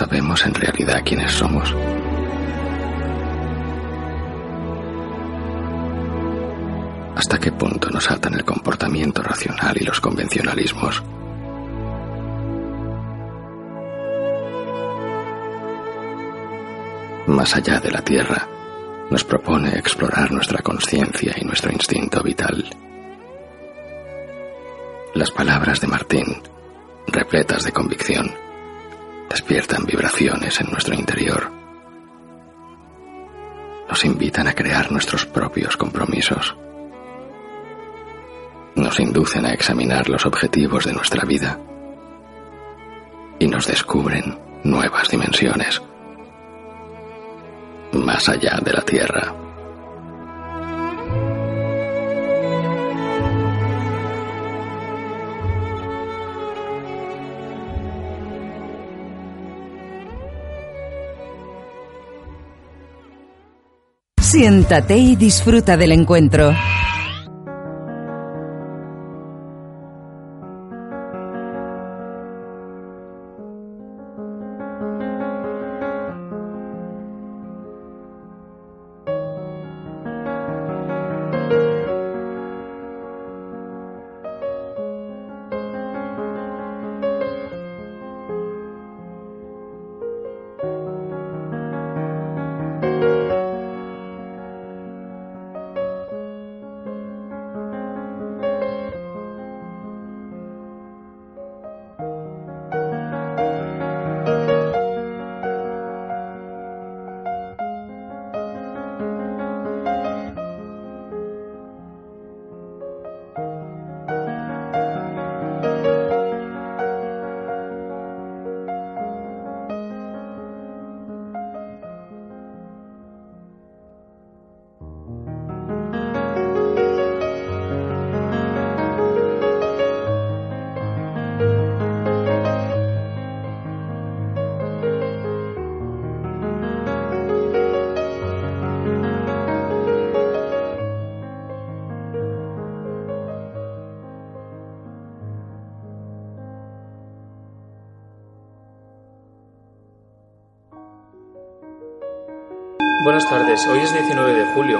¿Sabemos en realidad quiénes somos? ¿Hasta qué punto nos atan el comportamiento racional y los convencionalismos? Más allá de la Tierra, nos propone explorar nuestra conciencia y nuestro instinto vital. Las palabras de Martín, repletas de convicción, despiertan vibraciones en nuestro interior. Nos invitan a crear nuestros propios compromisos. Nos inducen a examinar los objetivos de nuestra vida y nos descubren nuevas dimensiones más allá de la Tierra. Siéntate y disfruta del encuentro. Julio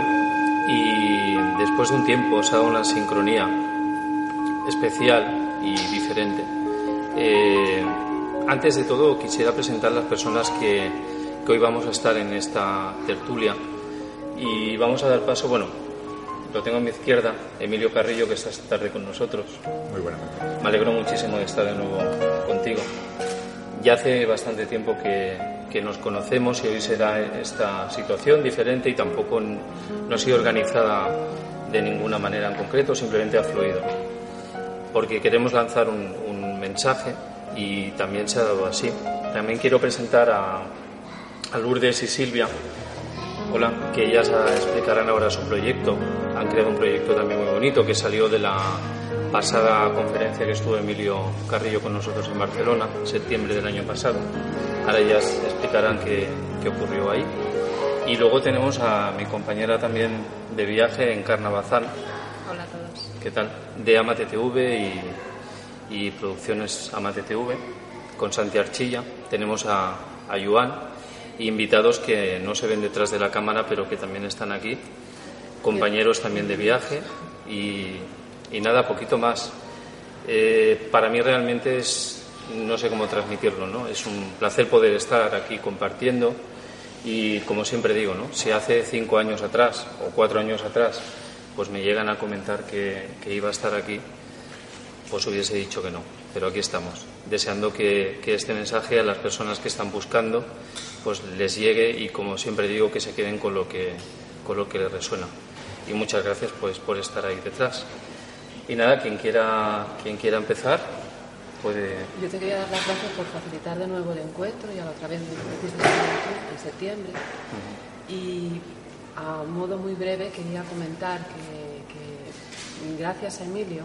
y después de un tiempo se ha dado una sincronía especial y diferente. Eh, antes de todo quisiera presentar las personas que, que, hoy vamos a estar en esta tertulia y vamos a dar paso, bueno, lo tengo a mi izquierda, Emilio Carrillo, que está esta tarde con nosotros. Muy buena. Me alegro muchísimo de estar de nuevo contigo. Ya hace bastante tiempo que, que nos conocemos y hoy se da esta situación diferente y tampoco no ha sido organizada de ninguna manera en concreto, simplemente ha fluido. Porque queremos lanzar un, un mensaje y también se ha dado así. También quiero presentar a, a Lourdes y Silvia, hola, que ellas explicarán ahora su proyecto. Han creado un proyecto también muy bonito que salió de la pasada conferencia que estuvo Emilio Carrillo con nosotros en Barcelona, septiembre del año pasado. Ahora ellas explicarán qué, qué ocurrió ahí. Y luego tenemos a mi compañera también de viaje, en Carnavazán. Hola a todos. ¿Qué tal? De Amate TV y, y Producciones Amate TV, con Santi Archilla. Tenemos a, a Yuan y invitados que no se ven detrás de la cámara, pero que también están aquí. Compañeros también de viaje y, y nada, poquito más. Eh, para mí realmente es, no sé cómo transmitirlo, ¿no? Es un placer poder estar aquí compartiendo y como siempre digo, ¿no? Si hace cinco años atrás o cuatro años atrás pues me llegan a comentar que, que iba a estar aquí, pues hubiese dicho que no. Pero aquí estamos, deseando que, que, este mensaje a las personas que están buscando pues les llegue y como siempre digo que se queden con lo que, con lo que les resuena. Y muchas gracias pues por estar ahí detrás. Y nada, quien quiera, quien quiera empezar, puede. Yo te quería dar las gracias por facilitar de nuevo el encuentro, ya la otra vez en septiembre. Uh -huh. Y a modo muy breve quería comentar que, que gracias a Emilio,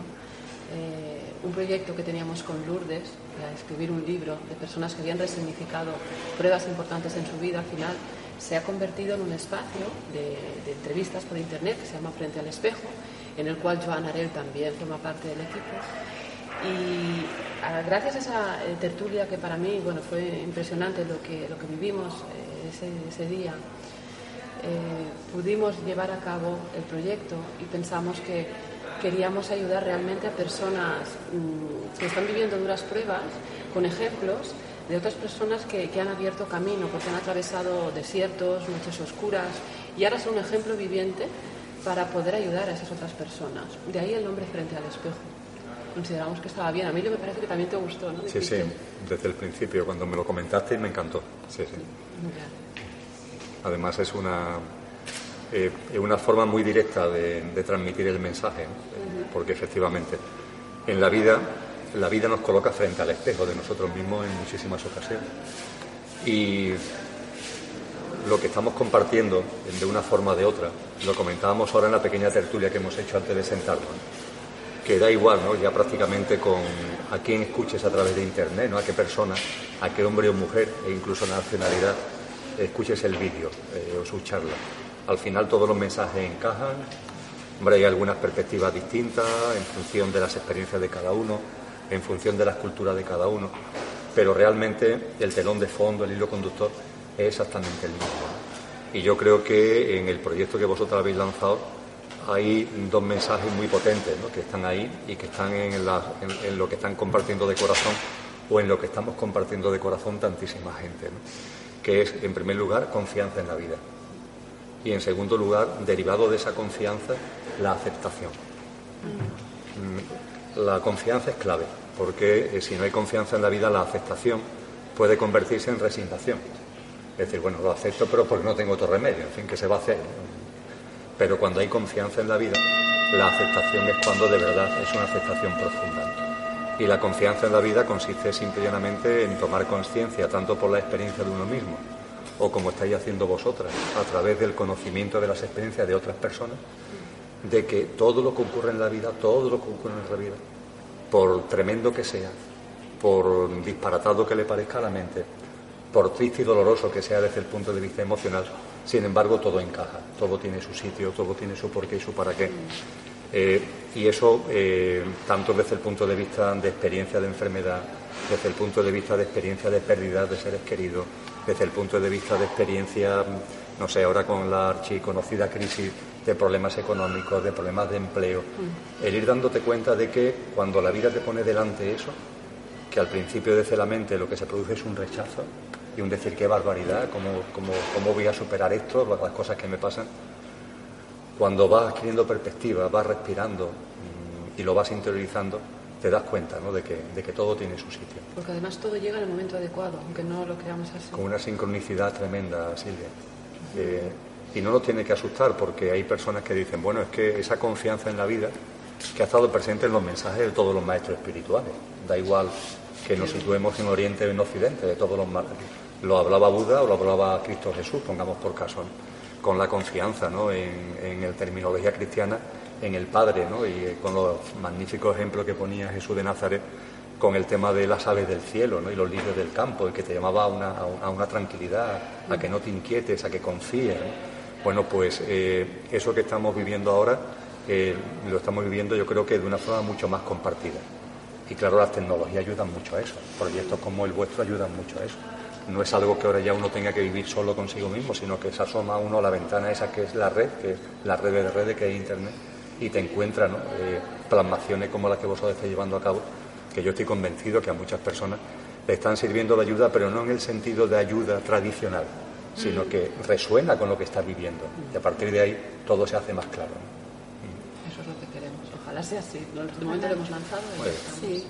eh, un proyecto que teníamos con Lourdes, para escribir un libro de personas que habían resignificado pruebas importantes en su vida, al final se ha convertido en un espacio de, de entrevistas por internet que se llama Frente al Espejo en el cual Joan Arel también forma parte del equipo. Y gracias a esa eh, tertulia que para mí bueno, fue impresionante lo que, lo que vivimos ese, ese, día, pudimos llevar a cabo el proyecto y pensamos que queríamos ayudar realmente a personas mm, que están viviendo duras pruebas con ejemplos de otras personas que, que, han abierto camino, porque han atravesado desiertos, noches oscuras, y ahora son un ejemplo viviente para poder ayudar a esas otras personas. De ahí el nombre frente al espejo. Consideramos que estaba bien. A mí me parece que también te gustó, ¿no? Sí, sí, desde el principio, cuando me lo comentaste, me encantó. Sí, sí. Además es una, eh, una forma muy directa de, transmitir el mensaje, porque efectivamente en la vida la vida nos coloca frente al espejo de nosotros mismos en muchísimas ocasiones. Y lo que estamos compartiendo de una forma o de otra, lo comentábamos ahora en la pequeña tertulia que hemos hecho antes de sentarnos, que da igual, ¿no? Ya prácticamente con a quién escuches a través de internet, ¿no? A qué persona, a qué hombre o mujer, e incluso nacionalidad, escuches el vídeo eh, o su charla. Al final todos los mensajes encajan, hombre, hay algunas perspectivas distintas en función de las experiencias de cada uno, en función de las culturas de cada uno, pero realmente el telón de fondo, el hilo conductor, es exactamente el mismo. Y yo creo que en el proyecto que vosotros habéis lanzado hay dos mensajes muy potentes que están ahí y que están en, en, lo que están compartiendo de corazón o en lo que estamos compartiendo de corazón tantísima gente, que es, en primer lugar, confianza en la vida y, en segundo lugar, derivado de esa confianza, la aceptación. Mm, la confianza es clave, porque eh, si no hay confianza en la vida, la aceptación puede convertirse en resignación. Es decir, bueno, lo acepto, pero porque no tengo otro remedio, en fin, ¿qué se va a hacer? Pero cuando hay confianza en la vida, la aceptación es cuando de verdad es una aceptación profunda. Y la confianza en la vida consiste simplemente en tomar conciencia, tanto por la experiencia de uno mismo, o como estáis haciendo vosotras, a través del conocimiento de las experiencias de otras personas, de que todo lo que ocurre en la vida, todo lo que ocurre en la vida, por tremendo que sea, por disparatado que le parezca a la mente, por triste y doloroso que sea desde el punto de vista emocional, sin embargo todo encaja, todo tiene su sitio, todo tiene su porqué y su para qué. Eh, y eso, eh, tanto desde el punto de vista de experiencia de enfermedad, desde el punto de vista de experiencia de pérdida de seres queridos, desde el punto de vista de experiencia, no sé, ahora con la archiconocida crisis de problemas económicos, de problemas de empleo, el ir dándote cuenta de que cuando la vida te pone delante eso, que al principio desde la mente lo que se produce es un rechazo, y un decir qué barbaridad, cómo, cómo, voy a superar esto, las cosas que me pasan. Cuando vas adquiriendo perspectiva, vas respirando mm, y lo vas interiorizando, te das cuenta ¿no? de, que, de que todo tiene su sitio. Porque además todo llega en el momento adecuado, aunque no lo creamos así. Con una sincronicidad tremenda, Silvia. Eh, y no nos tiene que asustar porque hay personas que dicen, bueno, es que esa confianza en la vida que ha estado presente en los mensajes de todos los maestros espirituales. Da igual que nos situemos en Oriente o en Occidente, de todos los lo hablaba Buda o lo hablaba Cristo Jesús, pongamos por caso, con la confianza ¿no? en, en la terminología cristiana, en el Padre, ¿no? y con los magníficos ejemplos que ponía Jesús de Nazaret con el tema de las aves del cielo ¿no? y los lirios del campo, el que te llamaba a una, a una tranquilidad, a que no te inquietes, a que confíes. Bueno, pues eh, eso que estamos viviendo ahora eh, lo estamos viviendo yo creo que de una forma mucho más compartida. Y claro, las tecnologías ayudan mucho a eso, proyectos como el vuestro ayudan mucho a eso no es algo que ahora ya uno tenga que vivir solo consigo mismo, sino que se asoma uno a la ventana esa que es la red, que es la red de redes que es Internet, y te encuentra eh, plasmaciones como las que vosotros estáis llevando a cabo, que yo estoy convencido que a muchas personas le están sirviendo de ayuda, pero no en el sentido de ayuda tradicional, sino que resuena con lo que está viviendo. Y a partir de ahí todo se hace más claro. Eso es lo que queremos. Ojalá sea así. De momento lo hemos lanzado. Pues, sí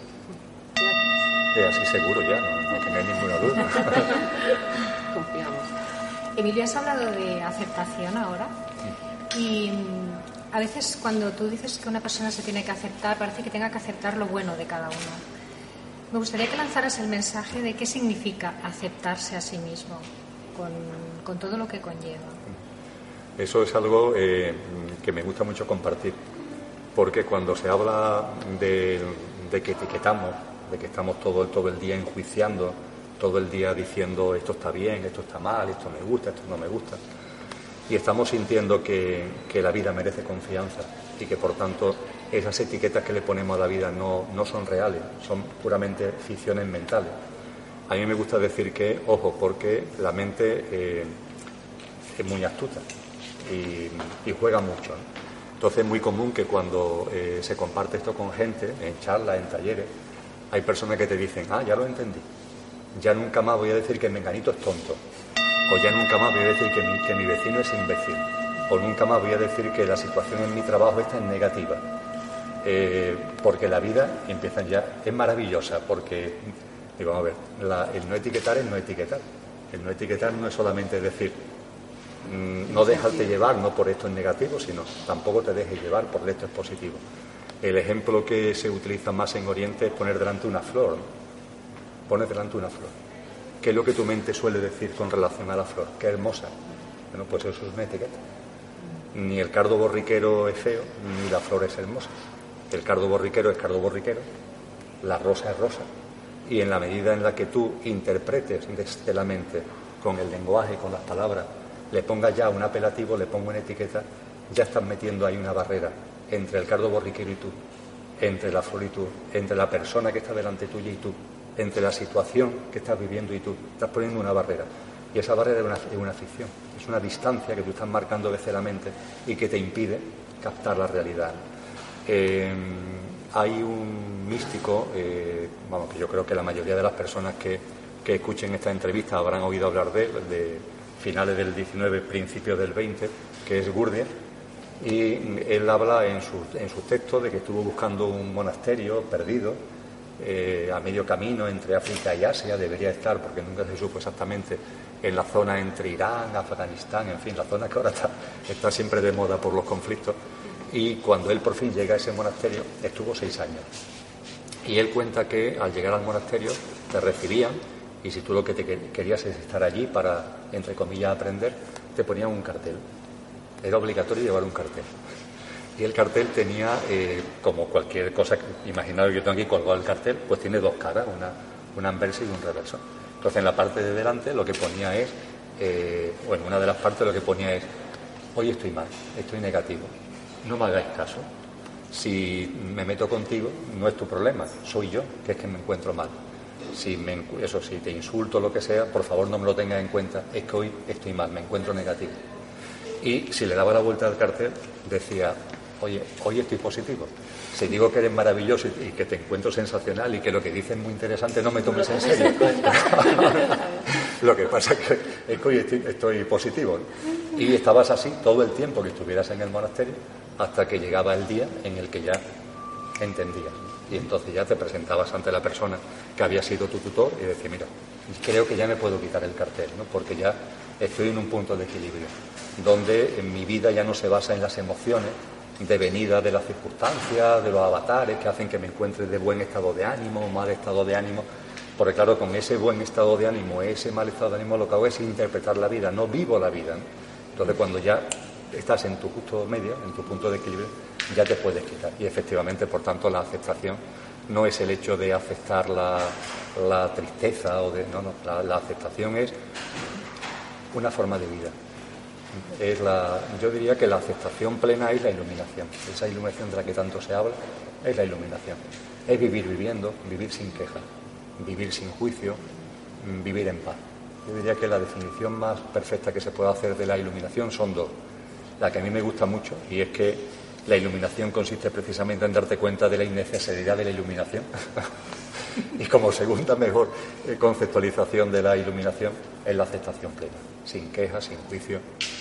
así seguro ya, no, tengáis ninguna duda. Confiamos. Emilio, has hablado de aceptación ahora. Y mm, a veces cuando tú dices que una persona se tiene que aceptar, parece que tenga que aceptar lo bueno de cada uno. Me gustaría que lanzaras el mensaje de qué significa aceptarse a sí mismo, con, todo lo que conlleva. Eso es algo eh, que me gusta mucho compartir, porque cuando se habla de, de que etiquetamos que estamos todo, todo el día enjuiciando, todo el día diciendo esto está bien, esto está mal, esto me gusta, esto no me gusta. y estamos sintiendo que, que, la vida merece confianza y que por tanto esas etiquetas que le ponemos a la vida no, no son reales, son puramente ficciones mentales. A mí me gusta decir que, ojo, porque la mente eh, es muy astuta y, juega mucho. Entonces es muy común que cuando eh, se comparte esto con gente, en charlas, en talleres, hay personas que te dicen, ah, ya lo entendí, ya nunca más voy a decir que Menganito es tonto, o ya nunca más voy a decir que mi, que mi vecino es imbécil, o nunca más voy a decir que la situación en mi trabajo está en negativa. Eh, porque la vida empieza ya, es maravillosa, porque, digo, vamos a ver, el no etiquetar es no etiquetar. El no etiquetar no es solamente decir, mm, no dejarte llevar, no por esto es negativo, sino tampoco te dejes llevar por esto es positivo. El ejemplo que se utiliza más en Oriente es poner delante una flor. Poner delante una flor. ¿Qué es lo que tu mente suele decir con relación a la flor? Qué hermosa. Bueno, pues eso es una etiqueta. Ni el cardo borriquero es feo, ni la flor es hermosa. El cardo borriquero es cardo borriquero, la rosa es rosa. Y en la medida en la que tú interpretes desde la mente, con el lenguaje, con las palabras, le pongas ya un apelativo, le pongo una etiqueta, ya estás metiendo ahí una barrera entre el cardo borriquero y tú, entre la flor y tú, entre la persona que está delante tuya y tú, entre la situación que estás viviendo y tú. Estás poniendo una barrera. Y esa barrera es una, es ficción, es una distancia que tú estás marcando desde la mente y que te impide captar la realidad. Eh, hay un místico, eh, vamos, que yo creo que la mayoría de las personas que, escuchen esta entrevista habrán oído hablar de él, de finales del 19, principios del 20, que es Gurdjieff, y él habla en sus en su textos de que estuvo buscando un monasterio perdido eh, a medio camino entre África y Asia, debería estar, porque nunca se supo exactamente, en la zona entre Irán, Afganistán, en fin, la zona que ahora está siempre de moda por los conflictos y cuando él por fin llega a ese monasterio estuvo seis años. Y él cuenta que al llegar al monasterio te recibían y si tú lo que te querías es estar allí para, entre comillas, aprender, te ponían un cartel. Era obligatorio llevar un cartel. Y el cartel tenía, eh, como cualquier cosa, imaginado que yo tengo aquí colgado el cartel, pues tiene dos caras, una, una anversa y un reverso. Entonces en la parte de delante lo que ponía es, eh, o en una de las partes lo que ponía es, hoy estoy mal, estoy negativo, no me hagáis caso. Si me meto contigo, no es tu problema, soy yo, que es que me encuentro mal. Si eso, si te insulto o lo que sea, por favor no me lo tengas en cuenta, es que hoy estoy mal, me encuentro negativo. Y si le daba la vuelta al cartel, decía, oye, hoy estoy positivo. Si digo que eres maravilloso y que te encuentro sensacional y que lo que dices es muy interesante, no me tomes en serio. lo que pasa es que, hoy estoy, positivo. Y estabas así todo el tiempo que estuvieras en el monasterio hasta que llegaba el día en el que ya entendías. Y entonces ya te presentabas ante la persona que había sido tu tutor y decías, mira, creo que ya me puedo quitar el cartel, porque ya estoy en un punto de equilibrio, donde en mi vida ya no se basa en las emociones devenidas de las circunstancias, de los avatares que hacen que me encuentre de buen estado de ánimo mal estado de ánimo, porque claro, con ese buen estado de ánimo, ese mal estado de ánimo, lo que hago es interpretar la vida, no vivo la vida. Entonces cuando ya estás en tu justo medio, en tu punto de equilibrio, ya te puedes quitar. Y efectivamente, por tanto, la aceptación no es el hecho de aceptar la, tristeza o de. No, no, la, aceptación es una forma de vida. Es la, yo diría que la aceptación plena es la iluminación. Esa iluminación de la que tanto se habla es la iluminación. Es vivir viviendo, vivir sin queja, vivir sin juicio, vivir en paz. Yo diría que la definición más perfecta que se puede hacer de la iluminación son dos la que a mí me gusta mucho, y es que la iluminación consiste precisamente en darte cuenta de la innecesidad de la iluminación. y como segunda mejor eh, conceptualización de la iluminación es la aceptación plena, sin quejas, sin juicio,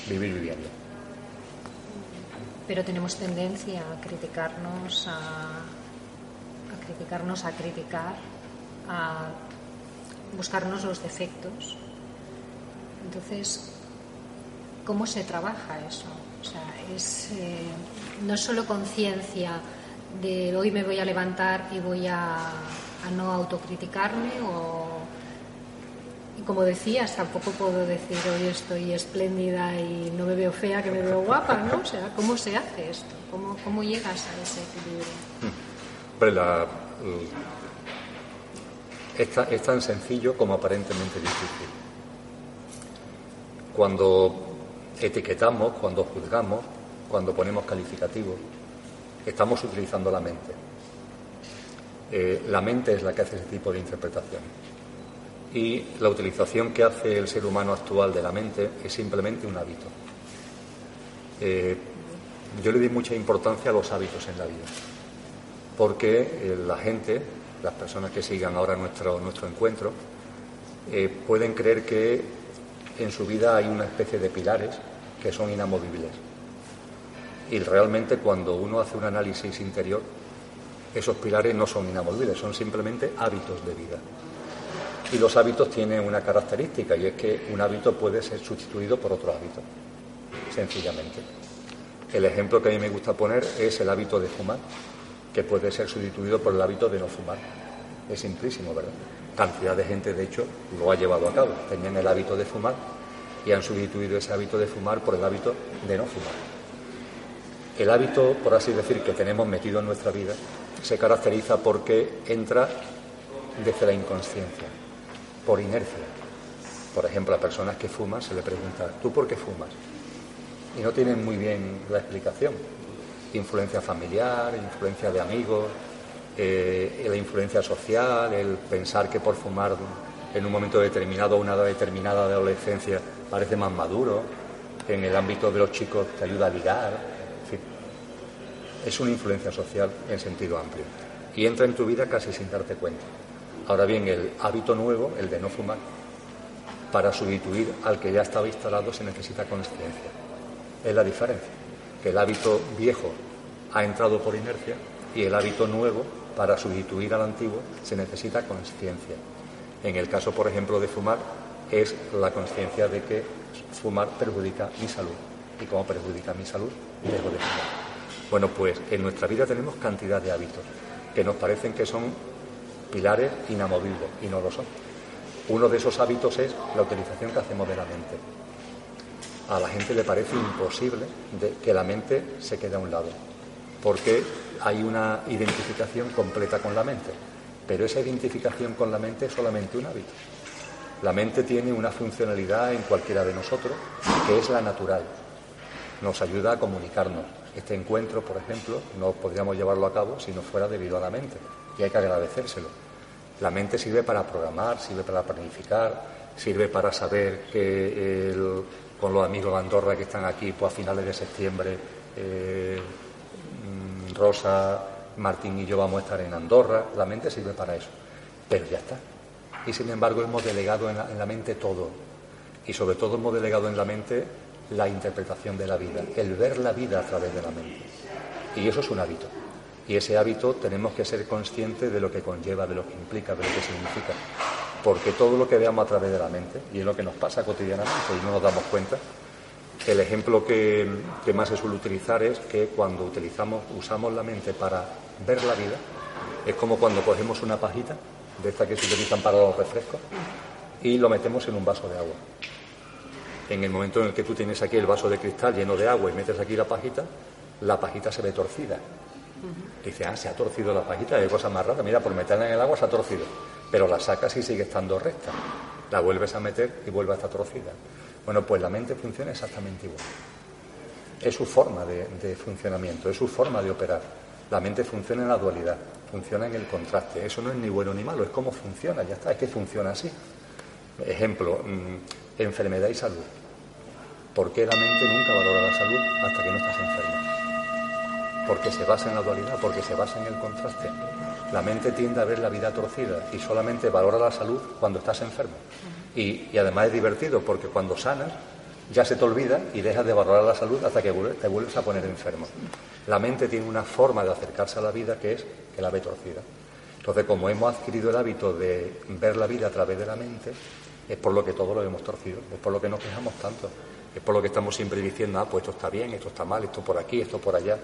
vivir viviendo. Pero tenemos tendencia a criticarnos, a, a criticarnos, a criticar, a buscarnos los defectos. Entonces, ¿cómo se trabaja eso? O sea, es, eh, no es solo conciencia de hoy me voy a levantar y voy a, no autocriticarme o como decías, tampoco puedo decir hoy estoy espléndida y no me veo fea, que me veo guapa, ¿no? O sea, ¿cómo se hace esto? ¿Cómo, cómo llegas a ese equilibrio? es tan sencillo como aparentemente difícil. Cuando etiquetamos, cuando juzgamos, cuando ponemos calificativos, estamos utilizando la mente. Eh, la mente es la que hace ese tipo de interpretación. Y la utilización que hace el ser humano actual de la mente es simplemente un hábito. Eh, yo le doy mucha importancia a los hábitos en la vida, porque eh, la gente, las personas que sigan ahora nuestro, nuestro encuentro, pueden creer que en su vida hay una especie de pilares que son inamovibles. Y realmente cuando uno hace un análisis interior, esos pilares no son inamovibles, son simplemente hábitos de vida. Y los hábitos tienen una característica y es que un hábito puede ser sustituido por otro hábito, sencillamente. El ejemplo que a mí me gusta poner es el hábito de fumar, que puede ser sustituido por el hábito de no fumar. Es simplísimo, ¿verdad? Cantidad de gente, de hecho, lo ha llevado a cabo. Tenían el hábito de fumar y han sustituido ese hábito de fumar por el hábito de no fumar. El hábito, por así decir, que tenemos metido en nuestra vida se caracteriza porque entra desde la inconsciencia, por inercia. Por ejemplo, a personas que fuman se le pregunta, ¿tú por qué fumas? Y no tienen muy bien la explicación. Influencia familiar, influencia de amigos, eh, la influencia social, el pensar que por fumar en un momento determinado una edad determinada de adolescencia parece más maduro, en el ámbito de los chicos te ayuda a ligar. Es una influencia social en sentido amplio y entra en tu vida casi sin darte cuenta. Ahora bien, el hábito nuevo, el de no fumar, para sustituir al que ya estaba instalado se necesita conciencia. Es la diferencia, que el hábito viejo ha entrado por inercia y el hábito nuevo, para sustituir al antiguo, se necesita conciencia. En el caso, por ejemplo, de fumar, es la conciencia de que fumar perjudica mi salud. Y como perjudica mi salud, dejo de fumar. Bueno, pues en nuestra vida tenemos cantidad de hábitos que nos parecen que son pilares inamovibles y no lo son. Uno de esos hábitos es la utilización que hacemos de la mente. A la gente le parece imposible que la mente se quede a un lado, porque hay una identificación completa con la mente, pero esa identificación con la mente es solamente un hábito. La mente tiene una funcionalidad en cualquiera de nosotros que es la natural. Nos ayuda a comunicarnos. Este encuentro, por ejemplo, no podríamos llevarlo a cabo si no fuera debido a la mente y hay que agradecérselo. La mente sirve para programar, sirve para planificar, sirve para saber que con los amigos de Andorra que están aquí, pues a finales de septiembre, eh, mm, Rosa, Martín y yo vamos a estar en Andorra. La mente sirve para eso. Pero ya está y sin embargo hemos delegado en la, mente todo y sobre todo hemos delegado en la mente la interpretación de la vida, el ver la vida a través de la mente. Y eso es un hábito. Y ese hábito tenemos que ser conscientes de lo que conlleva, de lo que implica, de lo que significa. Porque todo lo que veamos a través de la mente, y es lo que nos pasa cotidianamente y no nos damos cuenta, el ejemplo que, que más se suele utilizar es que cuando utilizamos, usamos la mente para ver la vida, es como cuando cogemos una pajita de estas que se utilizan para los refrescos, y lo metemos en un vaso de agua. En el momento en el que tú tienes aquí el vaso de cristal lleno de agua y metes aquí la pajita, la pajita se ve torcida. Dice, ah, se ha torcido la pajita, hay cosas más raras. Mira, por meterla en el agua se ha torcido. Pero la sacas y sigue estando recta. La vuelves a meter y vuelve a estar torcida. Bueno, pues la mente funciona exactamente igual. Es su forma de funcionamiento, es su forma de operar. La mente funciona en la dualidad funciona en el contraste. Eso no es ni bueno ni malo, es cómo funciona, ya está, es que funciona así. Ejemplo, mm, enfermedad y salud. ¿Por qué la mente nunca valora la salud hasta que no estás enfermo? Porque se basa en la dualidad, porque se basa en el contraste. La mente tiende a ver la vida torcida y solamente valora la salud cuando estás enfermo. Y, además es divertido porque cuando sanas ya se te olvida y dejas de valorar la salud hasta que te vuelves a poner enfermo. La mente tiene una forma de acercarse a la vida que es que la ve torcida. Entonces, como hemos adquirido el hábito de ver la vida a través de la mente, es por lo que todo lo hemos torcido, es por lo que nos quejamos tanto, es por lo que estamos siempre diciendo, ah, pues esto está bien, esto está mal, esto por aquí, esto por allá.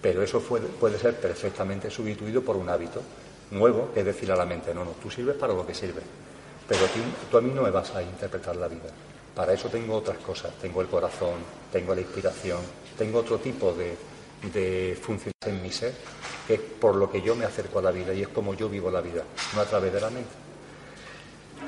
Pero eso puede, ser perfectamente sustituido por un hábito nuevo, es decir a la mente, no, no, tú sirves para lo que sirves, pero tú a mí no me vas a interpretar la vida. Para eso tengo otras cosas, tengo el corazón, tengo la inspiración, tengo otro tipo de, de funciones en mi ser, que es por lo que yo me acerco a la vida y es como yo vivo la vida, no a través de la mente.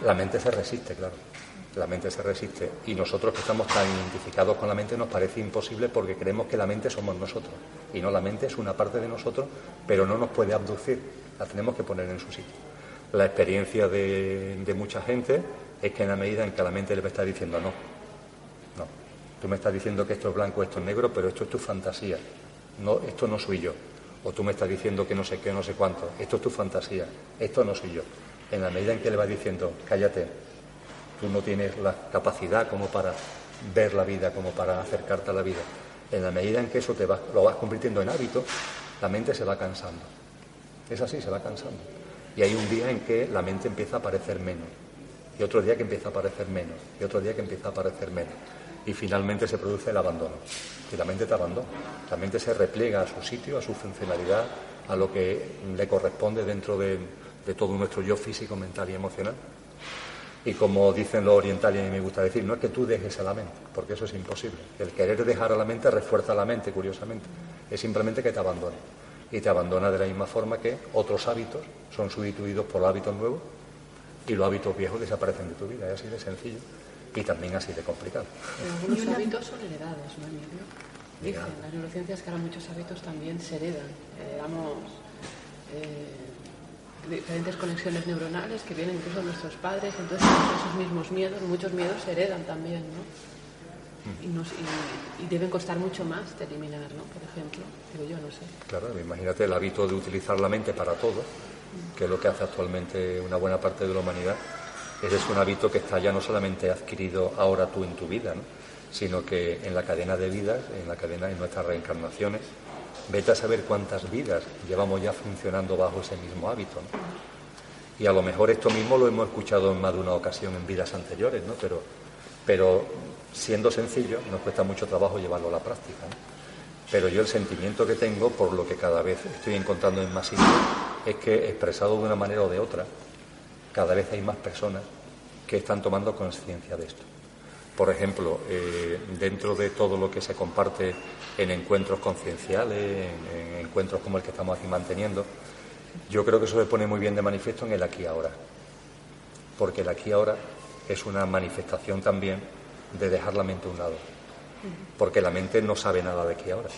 La mente se resiste, claro. La mente se resiste. Y nosotros que estamos tan identificados con la mente nos parece imposible porque creemos que la mente somos nosotros. Y no, la mente es una parte de nosotros, pero no nos puede abducir. La tenemos que poner en su sitio. La experiencia de, mucha gente es que en la medida en que la mente le está diciendo no, no, tú me estás diciendo que esto es blanco, esto es negro, pero esto es tu fantasía. No, esto no soy yo. O tú me estás diciendo que no sé qué, no sé cuánto. Esto es tu fantasía. Esto no soy yo. En la medida en que le vas diciendo, cállate, tú no tienes la capacidad como para ver la vida, como para acercarte a la vida. En la medida en que eso te va, lo vas convirtiendo en hábito, la mente se va cansando. Es así, se va cansando. Y hay un día en que la mente empieza a parecer menos. Y otro día que empieza a parecer menos. Y otro día que empieza a parecer menos. Y finalmente se produce el abandono. Y la mente te abandona. La mente se repliega a su sitio, a su funcionalidad, a lo que le corresponde dentro de, de todo nuestro yo físico, mental y emocional. Y como dicen los orientales, y a me gusta decir, no es que tú dejes a la mente, porque eso es imposible. El querer dejar a la mente refuerza la mente, curiosamente. Es simplemente que te abandone. Y te abandona de la misma forma que otros hábitos son sustituidos por hábitos nuevos y los hábitos viejos desaparecen de tu vida. Es así de sencillo y también así de complicado. Pero algunos hábitos son heredados, ¿no, Emilio? Dicen las neurociencias que ahora muchos hábitos también se heredan. Heredamos eh, diferentes conexiones neuronales que vienen incluso de nuestros padres, entonces esos mismos miedos, muchos miedos se heredan también, ¿no? Y, nos, y, y, deben costar mucho más de eliminar, ¿no? Por ejemplo, digo yo, no sé. Claro, imagínate el hábito de utilizar la mente para todo, que es lo que hace actualmente una buena parte de la humanidad. Ese es un hábito que está ya no solamente adquirido ahora tú en tu vida, ¿no? sino que en la cadena de vidas, en la cadena de nuestras reencarnaciones, vete a saber cuántas vidas llevamos ya funcionando bajo ese mismo hábito. Y a lo mejor esto mismo lo hemos escuchado en más de una ocasión en vidas anteriores, ¿no? pero, pero siendo sencillo, nos cuesta mucho trabajo llevarlo a la práctica. Pero yo el sentimiento que tengo, por lo que cada vez estoy encontrando en más sitios, es que expresado de una manera o de otra, cada vez hay más personas que están tomando conciencia de esto. Por ejemplo, eh, dentro de todo lo que se comparte en encuentros concienciales, en, en, encuentros como el que estamos aquí manteniendo, yo creo que eso se pone muy bien de manifiesto en el aquí ahora. Porque el aquí ahora es una manifestación también de dejar la mente a un lado. Porque la mente no sabe nada de aquí ahora.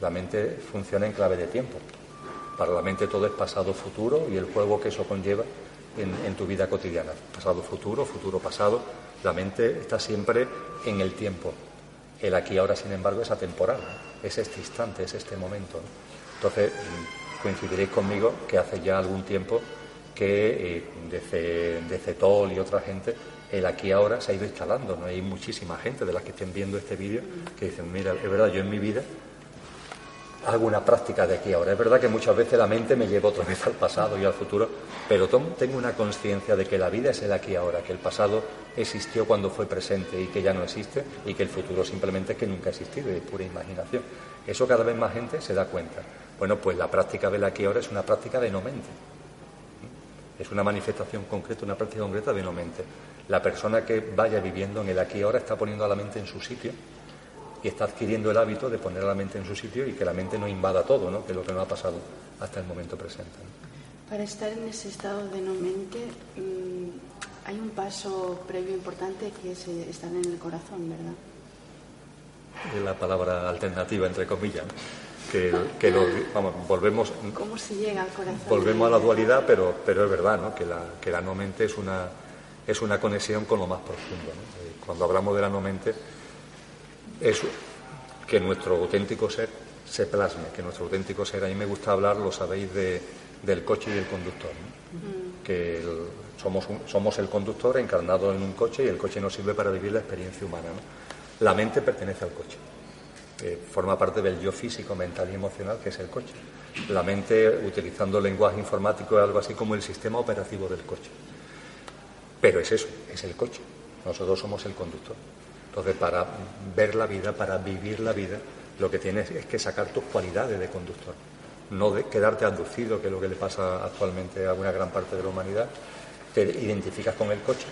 La mente funciona en clave de tiempo. Para la mente todo es pasado, futuro y el juego que eso conlleva en, en tu vida cotidiana. Pasado, futuro, futuro, pasado. La mente está siempre en el tiempo. El aquí ahora, sin embargo, es atemporal. Es este instante, es este momento. Entonces, coincidiréis conmigo que hace ya algún tiempo que eh, desde, desde Tol y otra gente el aquí ahora se ha ido instalando. ¿no? Hay muchísima gente de las que estén viendo este vídeo que dicen, mira, es verdad, yo en mi vida hago una práctica de aquí ahora. Es verdad que muchas veces la mente me lleva otra vez al pasado y al futuro, pero tengo una conciencia de que la vida es el aquí ahora, que el pasado existió cuando fue presente y que ya no existe y que el futuro simplemente es que nunca ha existido, es pura imaginación. Eso cada vez más gente se da cuenta. Bueno, pues la práctica del aquí ahora es una práctica de no mente. Es una manifestación concreta, una práctica concreta de no mente. La persona que vaya viviendo en el aquí ahora está poniendo a la mente en su sitio y está adquiriendo el hábito de poner a la mente en su sitio y que la mente no invada todo, ¿no? que es lo que no ha pasado hasta el momento presente. ¿no? Para estar en ese estado de no mente mmm, hay un paso previo importante que es estar en el corazón, ¿verdad? Es la palabra alternativa, entre comillas. Que, que lo, vamos, volvemos, ¿Cómo se llega al corazón? volvemos a la dualidad, pero, pero es verdad ¿no? que, la, que la no mente es una, es una conexión con lo más profundo. ¿no? Cuando hablamos de la no mente, es que nuestro auténtico ser se plasme, que nuestro auténtico ser, a mí me gusta hablar, lo sabéis, de, del coche y del conductor, ¿no? que el, somos, un, somos el conductor encarnado en un coche y el coche nos sirve para vivir la experiencia humana. ¿no? La mente pertenece al coche, eh, forma parte del yo físico, mental y emocional que es el coche. La mente, utilizando el lenguaje informático, es algo así como el sistema operativo del coche. Pero es eso, es el coche. Nosotros somos el conductor. Entonces, para ver la vida, para vivir la vida, lo que tienes es que sacar tus cualidades de conductor, no de quedarte abducido, que es lo que le pasa actualmente a una gran parte de la humanidad. Te identificas con el coche,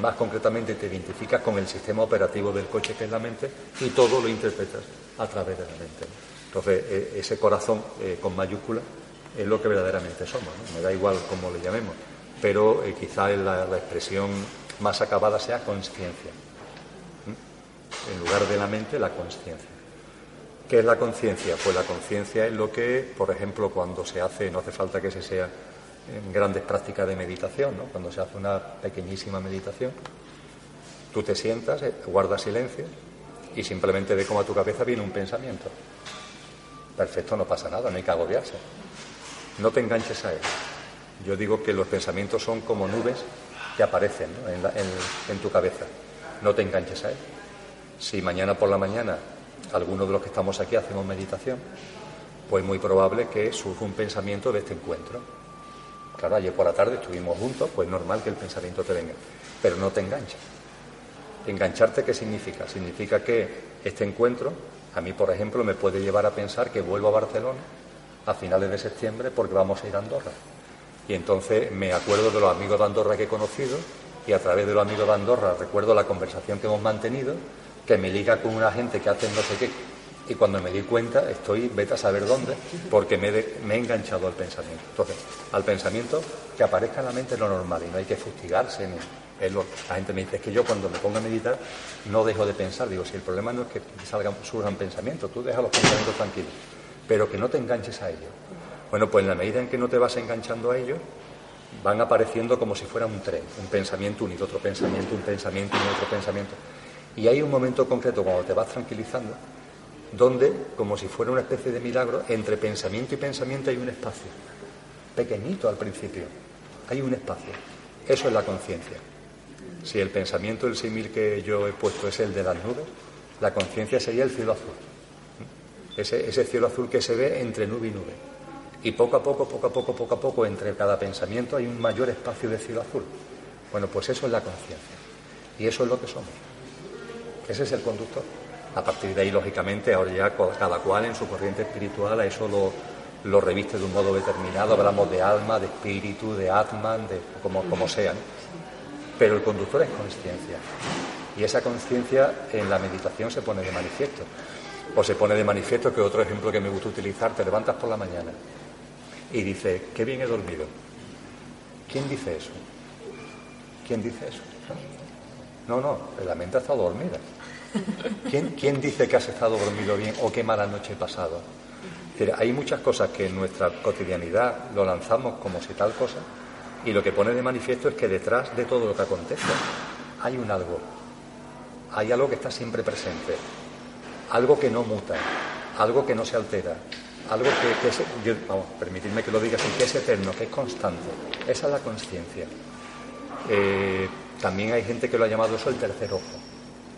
más concretamente te identificas con el sistema operativo del coche, que es la mente, y todo lo interpretas a través de la mente. Entonces, ese corazón eh, con mayúscula es lo que verdaderamente somos. ¿no? Me da igual cómo le llamemos, pero eh, quizá la, la expresión más acabada sea conciencia. En lugar de la mente, la conciencia. ¿Qué es la conciencia? Pues la conciencia es lo que, por ejemplo, cuando se hace, no hace falta que se sea en grandes prácticas de meditación, ¿no? cuando se hace una pequeñísima meditación, tú te sientas, eh, guardas silencio y simplemente ve cómo a tu cabeza viene un pensamiento. Perfecto, no pasa nada, no hay que agobiarse. No te enganches a él. Yo digo que los pensamientos son como nubes que aparecen en, en tu cabeza. No te enganches a él. Si mañana por la mañana alguno de los que estamos aquí hacemos meditación, pues muy probable que surja un pensamiento de este encuentro. Claro, ayer por la tarde estuvimos juntos, pues normal que el pensamiento te venga, pero no te enganches. Engancharte, ¿qué significa? Significa que este encuentro, a mí, por ejemplo, me puede llevar a pensar que vuelvo a Barcelona a finales de septiembre porque vamos a ir a Andorra. Y entonces me acuerdo de los amigos de Andorra que he conocido y a través de los amigos de Andorra recuerdo la conversación que hemos mantenido, que me liga con una gente que hace no sé qué. Y cuando me di cuenta, estoy, vete a saber dónde, porque me, he enganchado al pensamiento. Entonces, al pensamiento que aparezca en la mente es lo normal y no hay que fustigarse ni, la gente me dice, es que yo cuando me pongo a meditar no dejo de pensar. Digo, si el problema no es que salgan, surjan pensamientos, tú deja los pensamientos tranquilos, pero que no te enganches a ellos. Bueno, pues en la medida en que no te vas enganchando a ellos, van apareciendo como si fuera un tren, un pensamiento unido, otro pensamiento, un pensamiento y otro pensamiento. Y hay un momento concreto cuando te vas tranquilizando, donde, como si fuera una especie de milagro, entre pensamiento y pensamiento hay un espacio, pequeñito al principio, hay un espacio. Eso es la conciencia. Si el pensamiento, el símil que yo he puesto es el de las nubes, la conciencia sería el cielo azul. Ese, ese cielo azul que se ve entre nube y nube. Y poco a poco, poco a poco, poco a poco, entre cada pensamiento hay un mayor espacio de cielo azul. Bueno, pues eso es la conciencia. Y eso es lo que somos. Ese es el conductor. A partir de ahí, lógicamente, ahora ya cada cual en su corriente espiritual a eso lo, reviste de un modo determinado. Hablamos de alma, de espíritu, de atman, de como, como sean. Pero el conductor es conciencia. Y esa conciencia en la meditación se pone de manifiesto. O se pone de manifiesto que otro ejemplo que me gusta utilizar, te levantas por la mañana y dices, qué bien he dormido. ¿Quién dice eso? ¿Quién dice eso? No, no, la mente ha estado dormida. ¿Quién, ¿Quién dice que has estado dormido bien o qué mala noche he pasado? hay muchas cosas que en nuestra cotidianidad lo lanzamos como si tal cosa, y lo que pone de manifiesto es que detrás de todo lo que acontece hay un algo, hay algo que está siempre presente, algo que no muta, algo que no se altera, algo que, es, vamos, permitidme que lo diga que es eterno, que es constante. Esa es la conciencia. Eh, también hay gente que lo ha llamado eso el tercer ojo,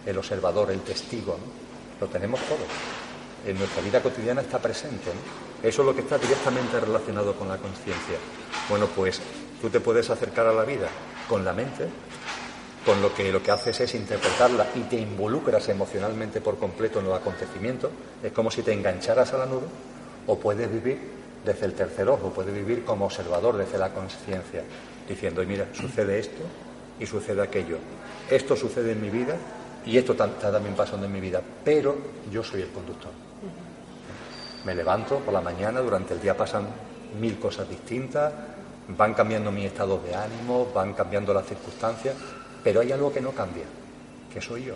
el observador, el testigo. Lo tenemos todos. En nuestra vida cotidiana está presente. Eso es lo que está directamente relacionado con la conciencia. Bueno, pues Tú te puedes acercar a la vida con la mente, con lo que lo que haces es interpretarla y te involucras emocionalmente por completo en los acontecimientos, es como si te engancharas a la nube, o puedes vivir desde el tercer ojo, puedes vivir como observador desde la conciencia, diciendo, mira, sucede esto y sucede aquello. Esto sucede en mi vida y esto está también pasando en mi vida, pero yo soy el conductor. Me levanto por la mañana, durante el día pasan mil cosas distintas, van cambiando mi estado de ánimo, van cambiando las circunstancias, pero hay algo que no cambia, que soy yo.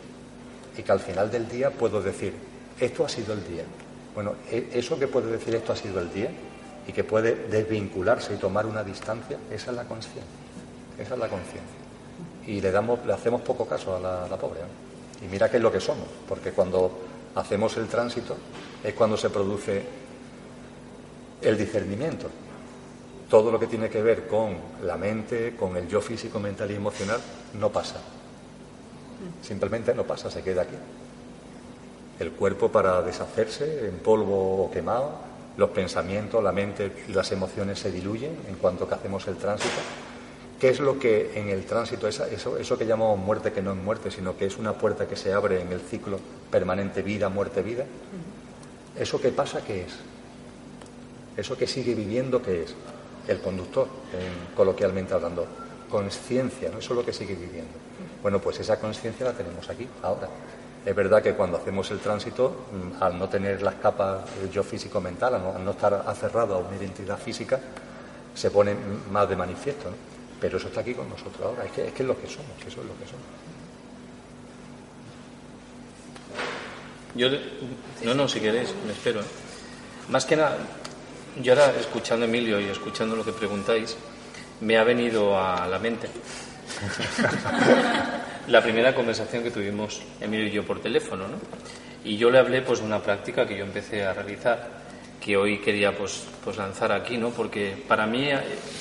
Y que al final del día puedo decir, esto ha sido el día. Bueno, e, eso que puede decir esto ha sido el día y que puede desvincularse y tomar una distancia, esa es la conciencia. Esa es la conciencia. Y le, damos, le hacemos poco caso a la, pobre. Y mira qué es lo que somos, porque cuando hacemos el tránsito es cuando se produce el discernimiento todo lo que tiene que ver con la mente, con el yo físico, mental y emocional, no pasa. Simplemente no pasa, se queda aquí. El cuerpo para deshacerse en polvo o quemado, los pensamientos, la mente y las emociones se diluyen en cuanto que hacemos el tránsito. ¿Qué es lo que en el tránsito, eso, eso que llamamos muerte, que no es muerte, sino que es una puerta que se abre en el ciclo permanente vida, muerte, vida? ¿Eso que pasa qué es? ¿Eso que sigue viviendo qué es? el conductor, coloquialmente hablando. Conciencia, ¿no? Eso es lo que sigue viviendo. Bueno, pues esa conciencia la tenemos aquí, ahora. Es verdad que cuando hacemos el tránsito, mm, al no tener las capas del yo físico-mental, al no, estar aferrado a una identidad física, se pone más de manifiesto. Pero eso está aquí con nosotros ahora, es que es, que es lo que somos, eso es lo que somos. Yo, no, no, si queréis, me espero. Más que nada, yo ahora escuchando a Emilio y escuchando lo que preguntáis, me ha venido a la mente la primera conversación que tuvimos Emilio y yo por teléfono, ¿no? Y yo le hablé pues de una práctica que yo empecé a realizar, que hoy quería pues, pues lanzar aquí, ¿no? Porque para mí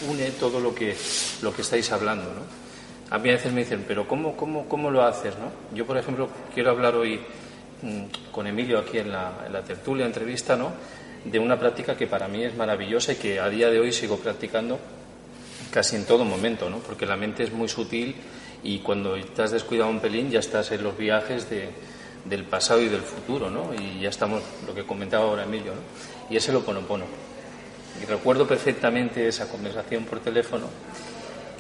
une todo lo que, lo que estáis hablando, ¿no? A mí a veces me dicen, pero ¿cómo, cómo, cómo lo haces, no? Yo, por ejemplo, quiero hablar hoy mm, con Emilio aquí en la, en la tertulia, entrevista, ¿no? De una práctica que para mí es maravillosa y que a día de hoy sigo practicando casi en todo momento, ¿no? Porque la mente es muy sutil y cuando te has descuidado un pelín ya estás en los viajes de, del pasado y del futuro, ¿no? Y ya estamos, lo que comentaba ahora Emilio, ¿no? Y es el oponopono. Y recuerdo perfectamente esa conversación por teléfono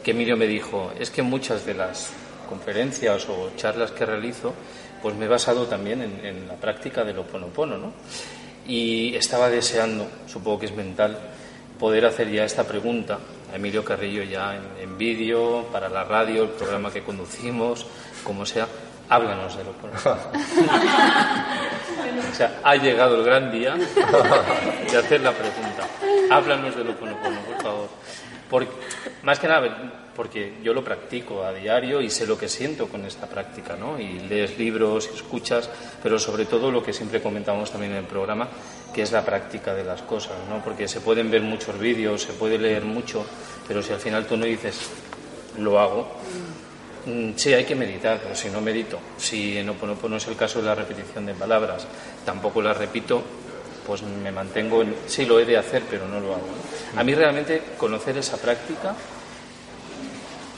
que Emilio me dijo, es que muchas de las conferencias o charlas que realizo, pues me he basado también en, en la práctica del oponopono, ¿no? Y estaba deseando, supongo que es mental, poder hacer ya esta pregunta a Emilio Carrillo ya en, vídeo, para la radio, el programa que conducimos, como sea, háblanos de lo o sea, ha llegado el gran día de hacer la pregunta. Háblanos de lo por favor. Porque, más que nada, porque yo lo practico a diario y sé lo que siento con esta práctica, ¿no? Y lees libros, escuchas, pero sobre todo lo que siempre comentamos también en el programa, que es la práctica de las cosas, ¿no? Porque se pueden ver muchos vídeos, se puede leer mucho, pero si al final tú no dices, lo hago, sí hay que meditar, pero si no medito, si no, no es el caso de la repetición de palabras, tampoco las repito, pues me mantengo en, sí lo he de hacer, pero no lo hago. A mí realmente conocer esa práctica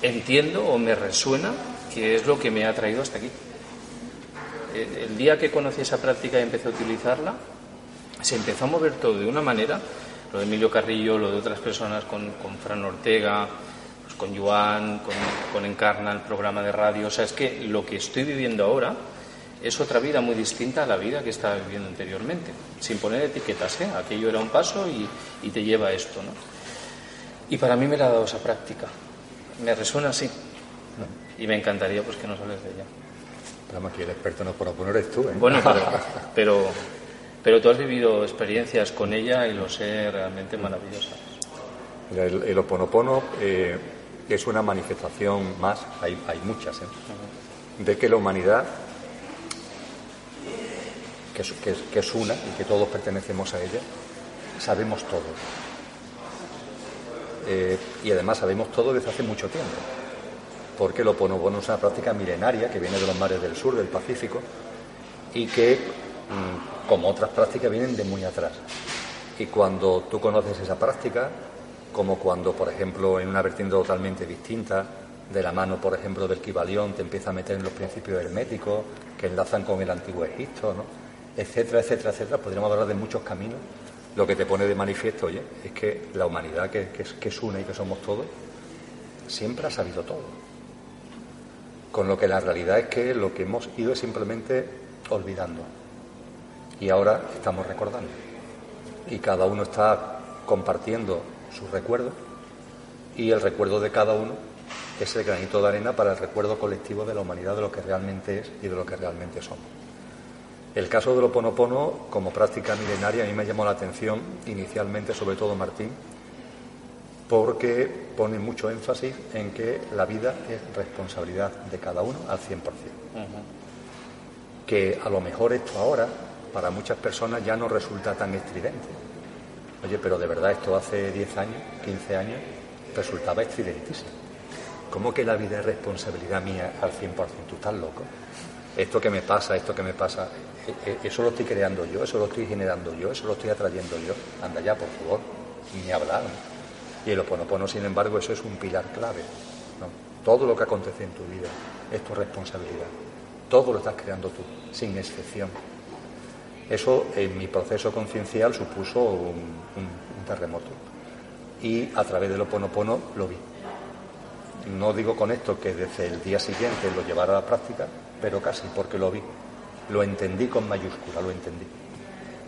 entiendo o me resuena que es lo que me ha traído hasta aquí. El día que conocí esa práctica y empecé a utilizarla, se empezó a mover todo de una manera, lo de Emilio Carrillo, lo de otras personas con, Fran Ortega, pues con Joan, con, con Encarna, el programa de radio, o sea, es que lo que estoy viviendo ahora es otra vida muy distinta a la vida que estaba viviendo anteriormente, sin poner etiquetas, ¿eh? aquello era un paso y, te lleva a esto. ¿no? Y para mí me la ha dado esa práctica, me resuena así y me encantaría pues que nos hables de ella. Pero aquí el experto no por oponer es tú. ¿eh? Bueno, pero, pero, tú has vivido experiencias con ella y lo sé realmente maravillosas. El, el oponopono eh, es una manifestación más, hay, hay muchas, ¿eh? de que la humanidad que es, una y que todos pertenecemos a ella, sabemos todo. Eh, y además sabemos todo desde hace mucho tiempo, porque lo Oponopono es una práctica milenaria que viene de los mares del sur, del Pacífico, y que, mm, como otras prácticas, vienen de muy atrás. Y cuando tú conoces esa práctica, como cuando, por ejemplo, en una vertiente totalmente distinta, de la mano, por ejemplo, del Kibalión, te empieza a meter en los principios herméticos que enlazan con el antiguo Egipto, ¿no? etcétera, etcétera, etcétera. Podríamos hablar de muchos caminos. Lo que te pone de manifiesto, oye, es que la humanidad que, es, una y que somos todos, siempre ha sabido todo. Con lo que la realidad es que lo que hemos ido es simplemente olvidando. Y ahora estamos recordando. Y cada uno está compartiendo sus recuerdos y el recuerdo de cada uno es el granito de arena para el recuerdo colectivo de la humanidad de lo que realmente es y de lo que realmente somos. El caso del Oponopono, como práctica milenaria, a mí me llamó la atención inicialmente, sobre todo Martín, porque pone mucho énfasis en que la vida es responsabilidad de cada uno al 100%. Que a lo mejor esto ahora, para muchas personas, ya no resulta tan estridente. Oye, pero de verdad esto hace 10 años, 15 años, resultaba estridentísimo. ¿Cómo que la vida es responsabilidad mía al 100%? ¿Tú estás loco? Esto que me pasa, esto que me pasa, e, e, eso lo estoy creando yo, eso lo estoy generando yo, eso lo estoy atrayendo yo. Anda ya, por favor, ni hablar. Y el oponopono, sin embargo, eso es un pilar clave. Todo lo que acontece en tu vida es tu responsabilidad. Todo lo estás creando tú, sin excepción. Eso en mi proceso conciencial supuso un, terremoto. Y a través del oponopono lo vi. No digo con esto que desde el día siguiente lo llevara a la práctica, pero casi porque lo vi. Lo entendí con mayúscula, lo entendí.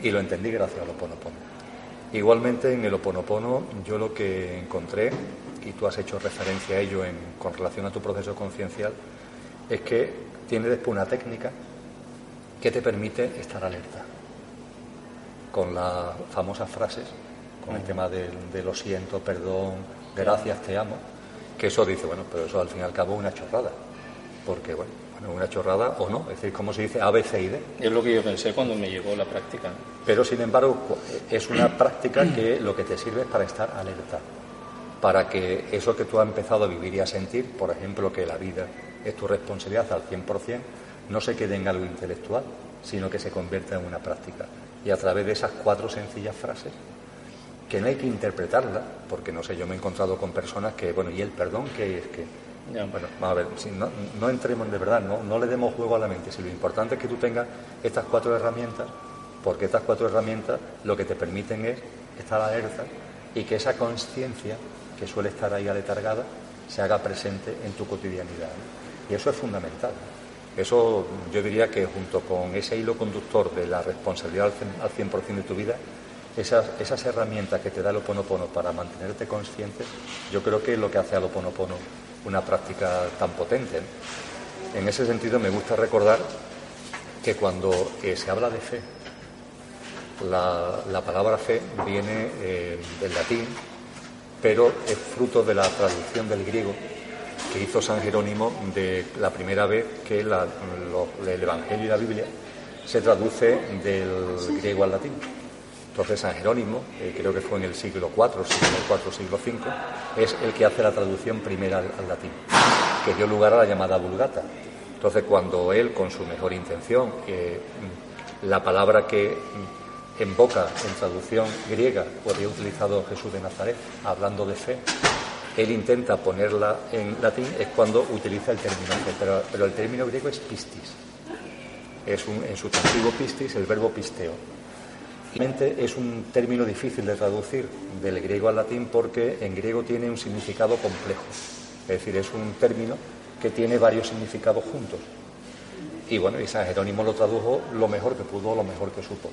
Y lo entendí gracias al Oponopono. Igualmente en el Oponopono yo lo que encontré y tú has hecho referencia a ello con relación a tu proceso conciencial, es que tiene después una técnica que te permite estar alerta con las famosas frases, con el tema de, de lo siento, perdón, gracias, te amo, que eso dice, bueno, pero eso al fin y al cabo es una chorrada, porque bueno, bueno, una chorrada o no, es decir, como se dice A, B, C y D. Es lo que yo pensé cuando me llegó la práctica. Pero sin embargo es una práctica que lo que te sirve es para estar alerta, para que eso que tú has empezado a vivir y a sentir, por ejemplo, que la vida es tu responsabilidad al 100%, no se quede en algo intelectual, sino que se convierta en una práctica. Y a través de esas cuatro sencillas frases, que no hay que interpretarlas, porque no sé, yo me he encontrado con personas que, bueno, y el perdón, que es que bueno, vamos a ver, si no, no, entremos de verdad, no, no le demos juego a la mente. Si lo importante es que tú tengas estas cuatro herramientas, porque estas cuatro herramientas lo que te permiten es estar alerta y que esa conciencia que suele estar ahí aletargada se haga presente en tu cotidianidad. Y eso es fundamental. Eso yo diría que junto con ese hilo conductor de la responsabilidad al 100% de tu vida, esas, herramientas que te da el Oponopono para mantenerte consciente, yo creo que es lo que hace al Oponopono una práctica tan potente. En ese sentido me gusta recordar que cuando eh, se habla de fe, la, palabra fe viene eh, del latín, pero es fruto de la traducción del griego que hizo San Jerónimo de la primera vez que el Evangelio y la Biblia se traduce del griego al latín. Entonces San Jerónimo, eh, creo que fue en el siglo IV, siglo IV, siglo V, es el que hace la traducción primera al, latín, que dio lugar a la llamada Vulgata. Entonces cuando él, con su mejor intención, eh, la palabra que en boca en traducción griega había utilizado Jesús de Nazaret, hablando de fe, él intenta ponerla en latín, es cuando utiliza el término fe, pero, el término griego es pistis. Es un, en sustantivo pistis el verbo pisteo es un término difícil de traducir del griego al latín porque en griego tiene un significado complejo. Es decir, es un término que tiene varios significados juntos. Y bueno, y San Jerónimo lo tradujo lo mejor que pudo, lo mejor que supo.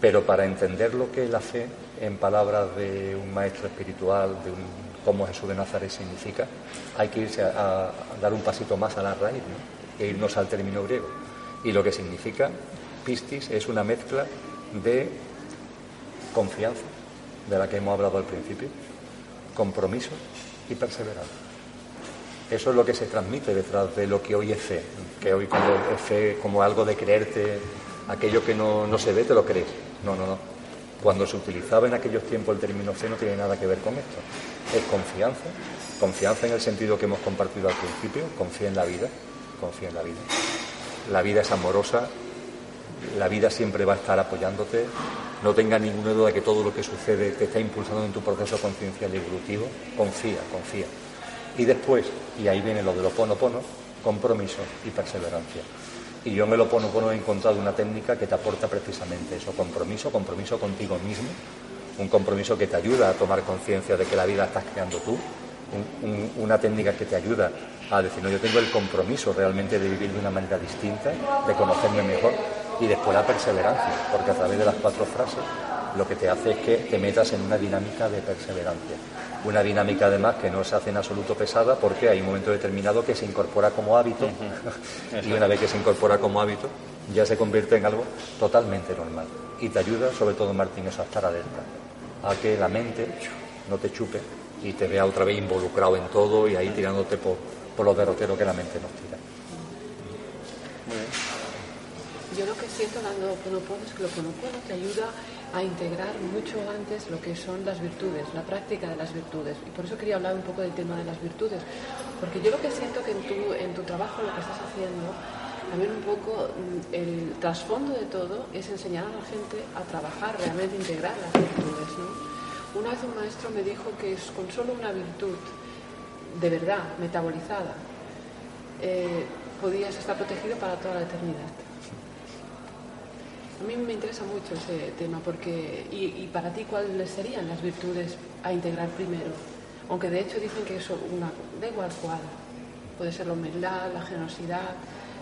Pero para entender lo que es la fe en palabras de un maestro espiritual, de un, cómo Jesús de Nazaret significa, hay que irse a, dar un pasito más a la raíz ¿no? e irnos al término griego. Y lo que significa pistis es una mezcla de confianza, de la que hemos hablado al principio, compromiso y perseverancia. Eso es lo que se transmite detrás de lo que hoy es fe, que hoy cuando es fe como algo de creerte, aquello que no, no se ve, te lo crees. No, no, no. Cuando se utilizaba en aquellos tiempos el término fe no tiene nada que ver con esto. Es confianza, confianza en el sentido que hemos compartido al principio, confía en la vida, confía en la vida. La vida es amorosa la vida siempre va a estar apoyándote. No tengas ninguna duda de que todo lo que sucede te está impulsando en tu proceso conciencial y evolutivo. Confía, confía. Y después, y ahí viene lo del oponopono, compromiso y perseverancia. Y yo en el oponopono he encontrado una técnica que te aporta precisamente eso, compromiso, compromiso contigo mismo, un compromiso que te ayuda a tomar conciencia de que la vida estás creando tú, una técnica que te ayuda a decir, no, yo tengo el compromiso realmente de vivir de una manera distinta, de conocerme mejor, y después la perseverancia, porque a través de las cuatro frases lo que te hace es que te metas en una dinámica de perseverancia. Una dinámica además que no se hace en absoluto pesada porque hay un momento determinado que se incorpora como hábito y una vez que se incorpora como hábito ya se convierte en algo totalmente normal. Y te ayuda sobre todo Martín eso a estar alerta, a que la mente no te chupe y te vea otra vez involucrado en todo y ahí tirándote por, por los derroteros que la mente nos tira. Yo lo que siento dando Oponopono es que lo Oponopono te ayuda a integrar mucho antes lo que son las virtudes, la práctica de las virtudes. Y por eso quería hablar un poco del tema de las virtudes. Porque yo lo que siento que en tu, en tu trabajo, lo que estás haciendo, también un poco mm, el trasfondo de todo es enseñar a la gente a trabajar, realmente integrar las virtudes. Una vez un maestro me dijo que es con solo una virtud de verdad, metabolizada, eh, podías estar protegido para toda la eternidad. A mí me interesa mucho ese tema porque y, para ti cuáles serían las virtudes a integrar primero, aunque de hecho dicen que eso una da igual cuál, puede ser la humildad, la generosidad,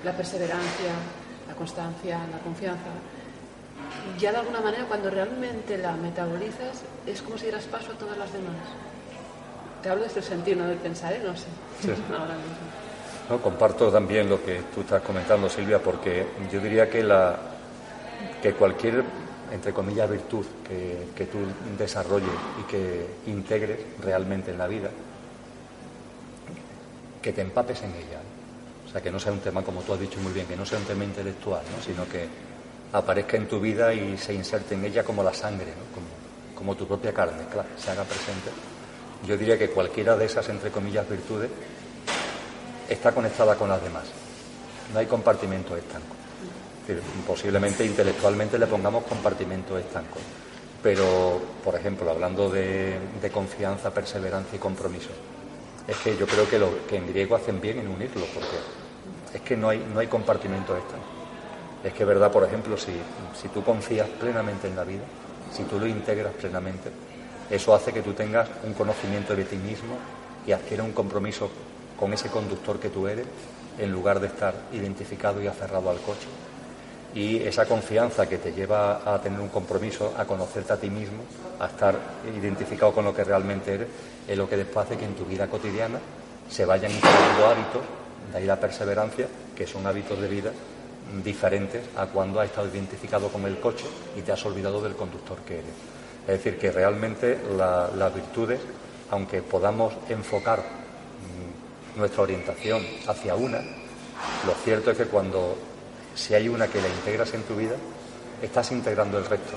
la perseverancia, la constancia, la confianza. Ya de alguna manera cuando realmente la metabolizas es como si dieras paso a todas las demás. te hablo desde el sentido, no del pensar, ¿eh? no sé, ahora mismo. No, comparto también lo que tú estás comentando, Silvia, porque yo diría que, la, que cualquier, entre comillas, virtud que, que tú desarrolles y que integres realmente en la vida, que te empapes en ella. O sea, que no sea un tema, como tú has dicho muy bien, que no sea un tema intelectual, ¿no? sino que aparezca en tu vida y se inserte en ella como la sangre, como, tu propia carne, claro, se haga presente. Yo diría que cualquiera de esas, entre comillas, virtudes está conectada con las demás. No hay compartimento estanco. posiblemente intelectualmente le pongamos compartimento estanco. Pero, por ejemplo, hablando de, confianza, perseverancia y compromiso, es que yo creo que, lo, que en griego hacen bien en unirlo, porque es que no hay, no hay compartimento estanco. Es que verdad, por ejemplo, si, si tú confías plenamente en la vida, si tú lo integras plenamente, eso hace que tú tengas un conocimiento de ti mismo y adquieras un compromiso con ese conductor que tú eres, en lugar de estar identificado y aferrado al coche. Y esa confianza que te lleva a tener un compromiso, a conocerte a ti mismo, a estar identificado con lo que realmente eres, es lo que después hace que en tu vida cotidiana se vayan instalando hábitos, de ahí la perseverancia, que son hábitos de vida diferentes a cuando has estado identificado con el coche y te has olvidado del conductor que eres. Es decir, que realmente las virtudes, aunque podamos enfocar nuestra orientación hacia una, lo cierto es que cuando si hay una que la integras en tu vida, estás integrando el resto,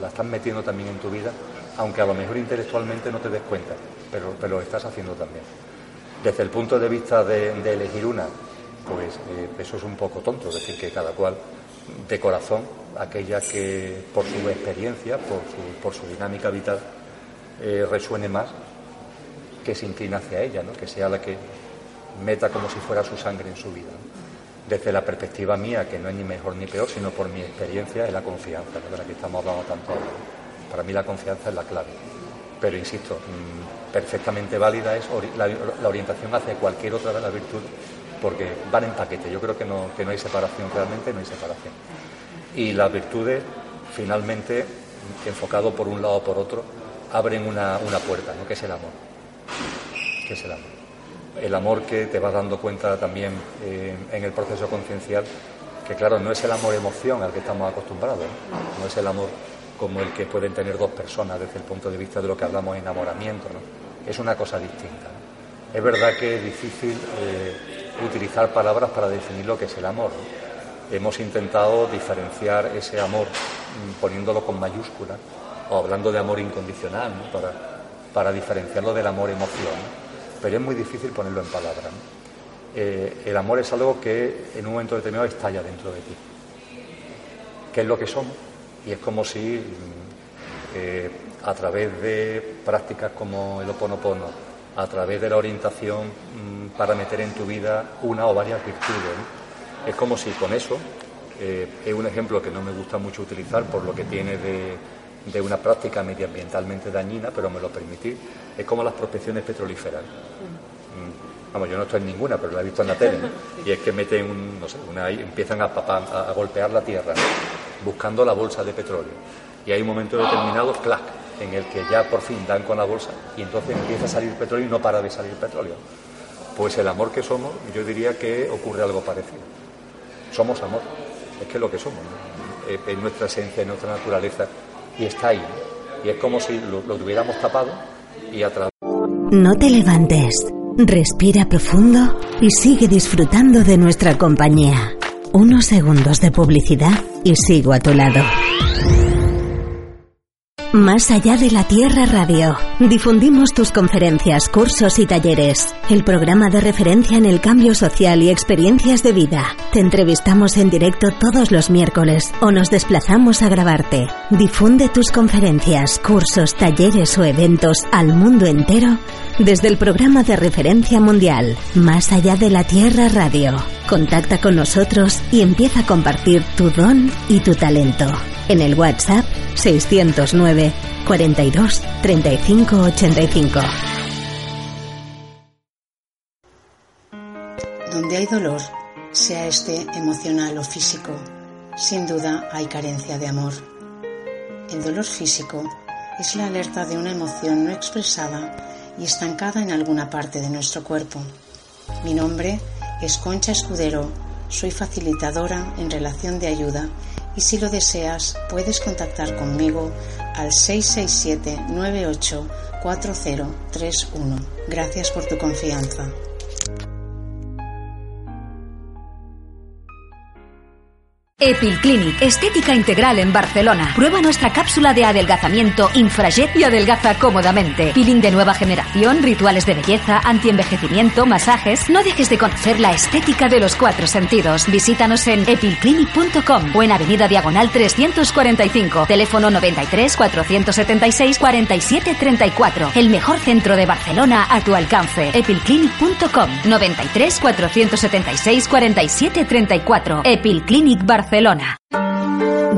la estás metiendo también en tu vida, aunque a lo mejor intelectualmente no te des cuenta, pero, pero lo estás haciendo también. Desde el punto de vista de, elegir una, pues eh, eso es un poco tonto, decir, que cada cual de corazón, aquella que por su experiencia, por su, dinámica vital, eh, resuene más, que se incline hacia ella, ¿no? que sea la que meta como si fuera su sangre en su vida. Desde la perspectiva mía, que no es ni mejor ni peor, sino por mi experiencia, es la confianza, de la que estamos hablando tanto ahora. Para mí la confianza es la clave. Pero insisto, mm, perfectamente válida es la, orientación hacia cualquier otra de las virtudes, porque van en paquete. Yo creo que no, que no hay separación, realmente no hay separación. Y las virtudes, finalmente, enfocado por un lado o por otro, abren una, una puerta, ¿no? que es el amor. Que es el amor el amor que te vas dando cuenta también eh, en el proceso conciencial, que claro, no es el amor emoción al que estamos acostumbrados, no, es el amor como el que pueden tener dos personas desde el punto de vista de lo que hablamos de enamoramiento, ¿no? Es una cosa distinta. Es verdad que es difícil eh, utilizar palabras para definir lo que es el amor. Hemos intentado diferenciar ese amor mm, poniéndolo con mayúsculas o hablando de amor incondicional para, para diferenciarlo del amor emoción pero es muy difícil ponerlo en palabras. Eh, el amor es algo que en un momento determinado estalla dentro de ti, que es lo que somos, y es como si mm, eh, a través de prácticas como el oponopono, a través de la orientación mm, para meter en tu vida una o varias virtudes, es como si con eso, eh, es un ejemplo que no me gusta mucho utilizar por lo que tiene de, de una práctica medioambientalmente dañina, pero me lo permití, es como las prospecciones petrolíferas. Mm, vamos, yo no estoy en ninguna, pero la he visto en la tele. Y es que meten, un, no sé, una, empiezan a, a, golpear la tierra buscando la bolsa de petróleo. Y hay un momento determinado, clac, en el que ya por fin dan con la bolsa y entonces empieza a salir petróleo y no para de salir petróleo. Pues el amor que somos, yo diría que ocurre algo parecido. Somos amor, es que es lo que somos, en nuestra esencia, en nuestra naturaleza, y está ahí. Y es como si lo, lo tuviéramos tapado y a. No te levantes, respira profundo y sigue disfrutando de nuestra compañía. Unos segundos de publicidad y sigo a tu lado. Más allá de la Tierra Radio. Difundimos tus conferencias, cursos y talleres. El programa de referencia en el cambio social y experiencias de vida. Te entrevistamos en directo todos los miércoles o nos desplazamos a grabarte. Difunde tus conferencias, cursos, talleres o eventos al mundo entero desde el programa de referencia mundial. Más allá de la Tierra Radio. Contacta con nosotros y empieza a compartir tu don y tu talento en el WhatsApp 609 42 35 85. Donde hay dolor, sea este emocional o físico, sin duda hay carencia de amor. El dolor físico es la alerta de una emoción no expresada y estancada en alguna parte de nuestro cuerpo. Mi nombre es Concha Escudero, soy facilitadora en relación de ayuda y si lo deseas puedes contactar conmigo al 667 98 4031. Gracias por tu confianza. Epilclinic, estética integral en Barcelona. Prueba nuestra cápsula de adelgazamiento Infrajet y adelgaza cómodamente. Peeling de nueva generación, rituales de belleza, antienvejecimiento, masajes. No dejes de conocer la estética de los cuatro sentidos. Visítanos en epilclinic.com o en Avenida Diagonal 345, teléfono 93 476 47 34. El mejor centro de Barcelona a tu alcance. epilclinic.com 93 476 47 34. Epilclinic Barcelona. Barcelona.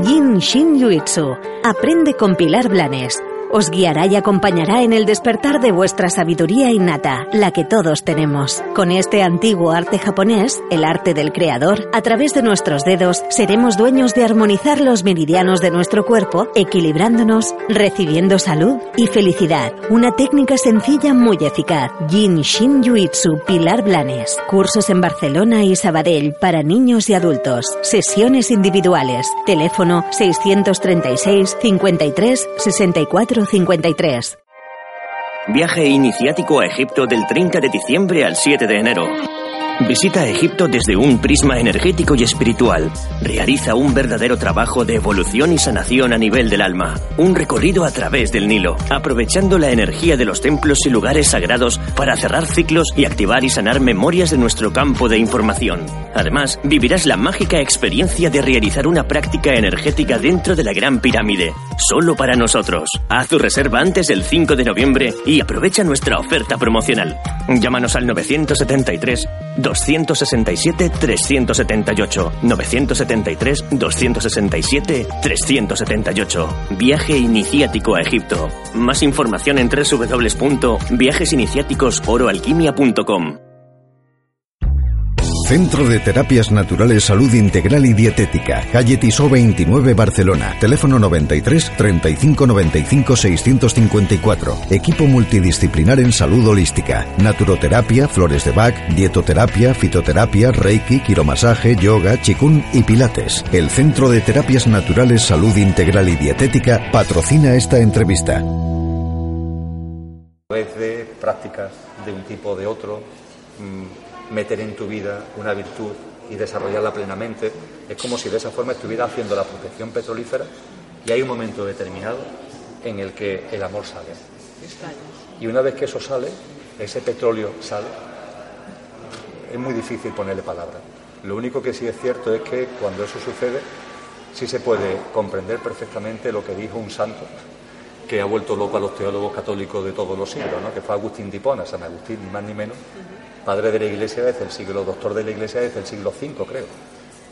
Yin Shin Yuitsu. Aprende con Pilar Blanes. Os guiará y acompañará en el despertar de vuestra sabiduría innata, la que todos tenemos. Con este antiguo arte japonés, el arte del creador, a través de nuestros dedos seremos dueños de armonizar los meridianos de nuestro cuerpo, equilibrándonos, recibiendo salud y felicidad. Una técnica sencilla muy eficaz. Yin Shin Yuitsu Pilar Blanes. Cursos en Barcelona y Sabadell para niños y adultos. Sesiones individuales. Teléfono 636 53 64 53. Viaje iniciático a Egipto del 30 de diciembre al 7 de enero. Visita Egipto desde un prisma energético y espiritual. Realiza un verdadero trabajo de evolución y sanación a nivel del alma. Un recorrido a través del Nilo, aprovechando la energía de los templos y lugares sagrados para cerrar ciclos y activar y sanar memorias de nuestro campo de información. Además, vivirás la mágica experiencia de realizar una práctica energética dentro de la Gran Pirámide, solo para nosotros. Haz tu reserva antes del 5 de noviembre y aprovecha nuestra oferta promocional. Llámanos al 973 267-378. 973-267-378. Viaje iniciático a Egipto. Más información en www.viajesiniciáticosoroalquimia.com. Centro de Terapias Naturales Salud Integral y Dietética, calle Tisó 29 Barcelona, teléfono 93 35 95 654. Equipo multidisciplinar en salud holística, naturoterapia, flores de Bach, dietoterapia, fitoterapia, reiki, quiromasaje, yoga, chikun y pilates. El Centro de Terapias Naturales Salud Integral y Dietética patrocina esta entrevista. A vez de prácticas de un tipo o de otro, meter en tu vida una virtud y desarrollarla plenamente, es como si de esa forma estuviera haciendo la protección petrolífera y hay un momento determinado en el que el amor sale. Y una vez que eso sale, ese petróleo sale, es muy difícil ponerle palabra. Lo único que sí es cierto es que cuando eso sucede, sí se puede comprender perfectamente lo que dijo un santo que ha vuelto loco a los teólogos católicos de todos los siglos, ¿no? que fue Agustín de Hipona, San Agustín, ni más ni menos, padre de la Iglesia desde el siglo, doctor de la Iglesia desde el siglo V, creo.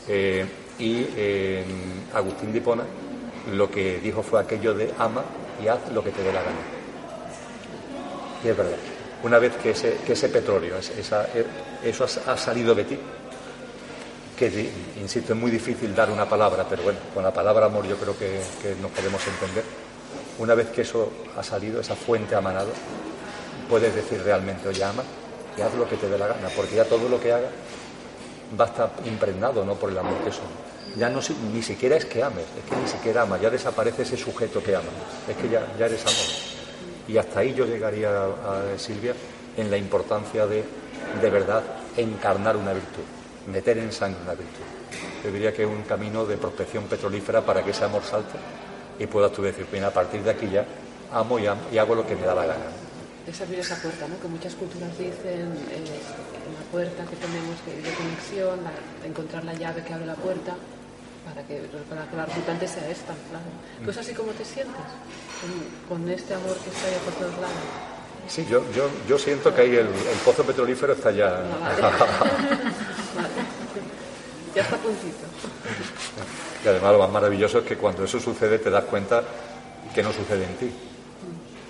Eh, y eh, Agustín de lo que dijo fue aquello de ama y haz lo que te dé la gana. Y es verdad. Una vez que ese, petróleo, esa, eso ha, salido de ti, que insisto, es muy difícil dar una palabra, pero bueno, con la palabra amor yo creo que, que nos podemos entender una vez que eso ha salido, esa fuente ha manado, puedes decir realmente, oye, ama y haz lo que te dé la gana, porque ya todo lo que hagas va a estar impregnado ¿no? por el amor que son. Ya no, ni siquiera es que ames, es que ni siquiera amas, ya desaparece ese sujeto que ama, es que ya, ya eres amor. Y hasta ahí yo llegaría, a, Silvia, en la importancia de, de verdad, encarnar una virtud, meter en sangre una virtud. Yo diría que es un camino de prospección petrolífera para que ese amor salte y puedas tú decir, a partir de aquí ya amo y, hago lo que me da la gana. Es abrir esa puerta, ¿no? Que muchas culturas dicen eh, la puerta que tenemos de, conexión, encontrar la llave que abre la puerta para que, para que la resultante sea esta, claro. ¿Tú es así como te sientes? Con, este amor que está ahí por todos lados. Sí, yo, yo, yo siento que ahí el, pozo petrolífero está ya. Ya está puntito. Y además lo más maravilloso es que cuando eso sucede te das cuenta que no sucede en ti,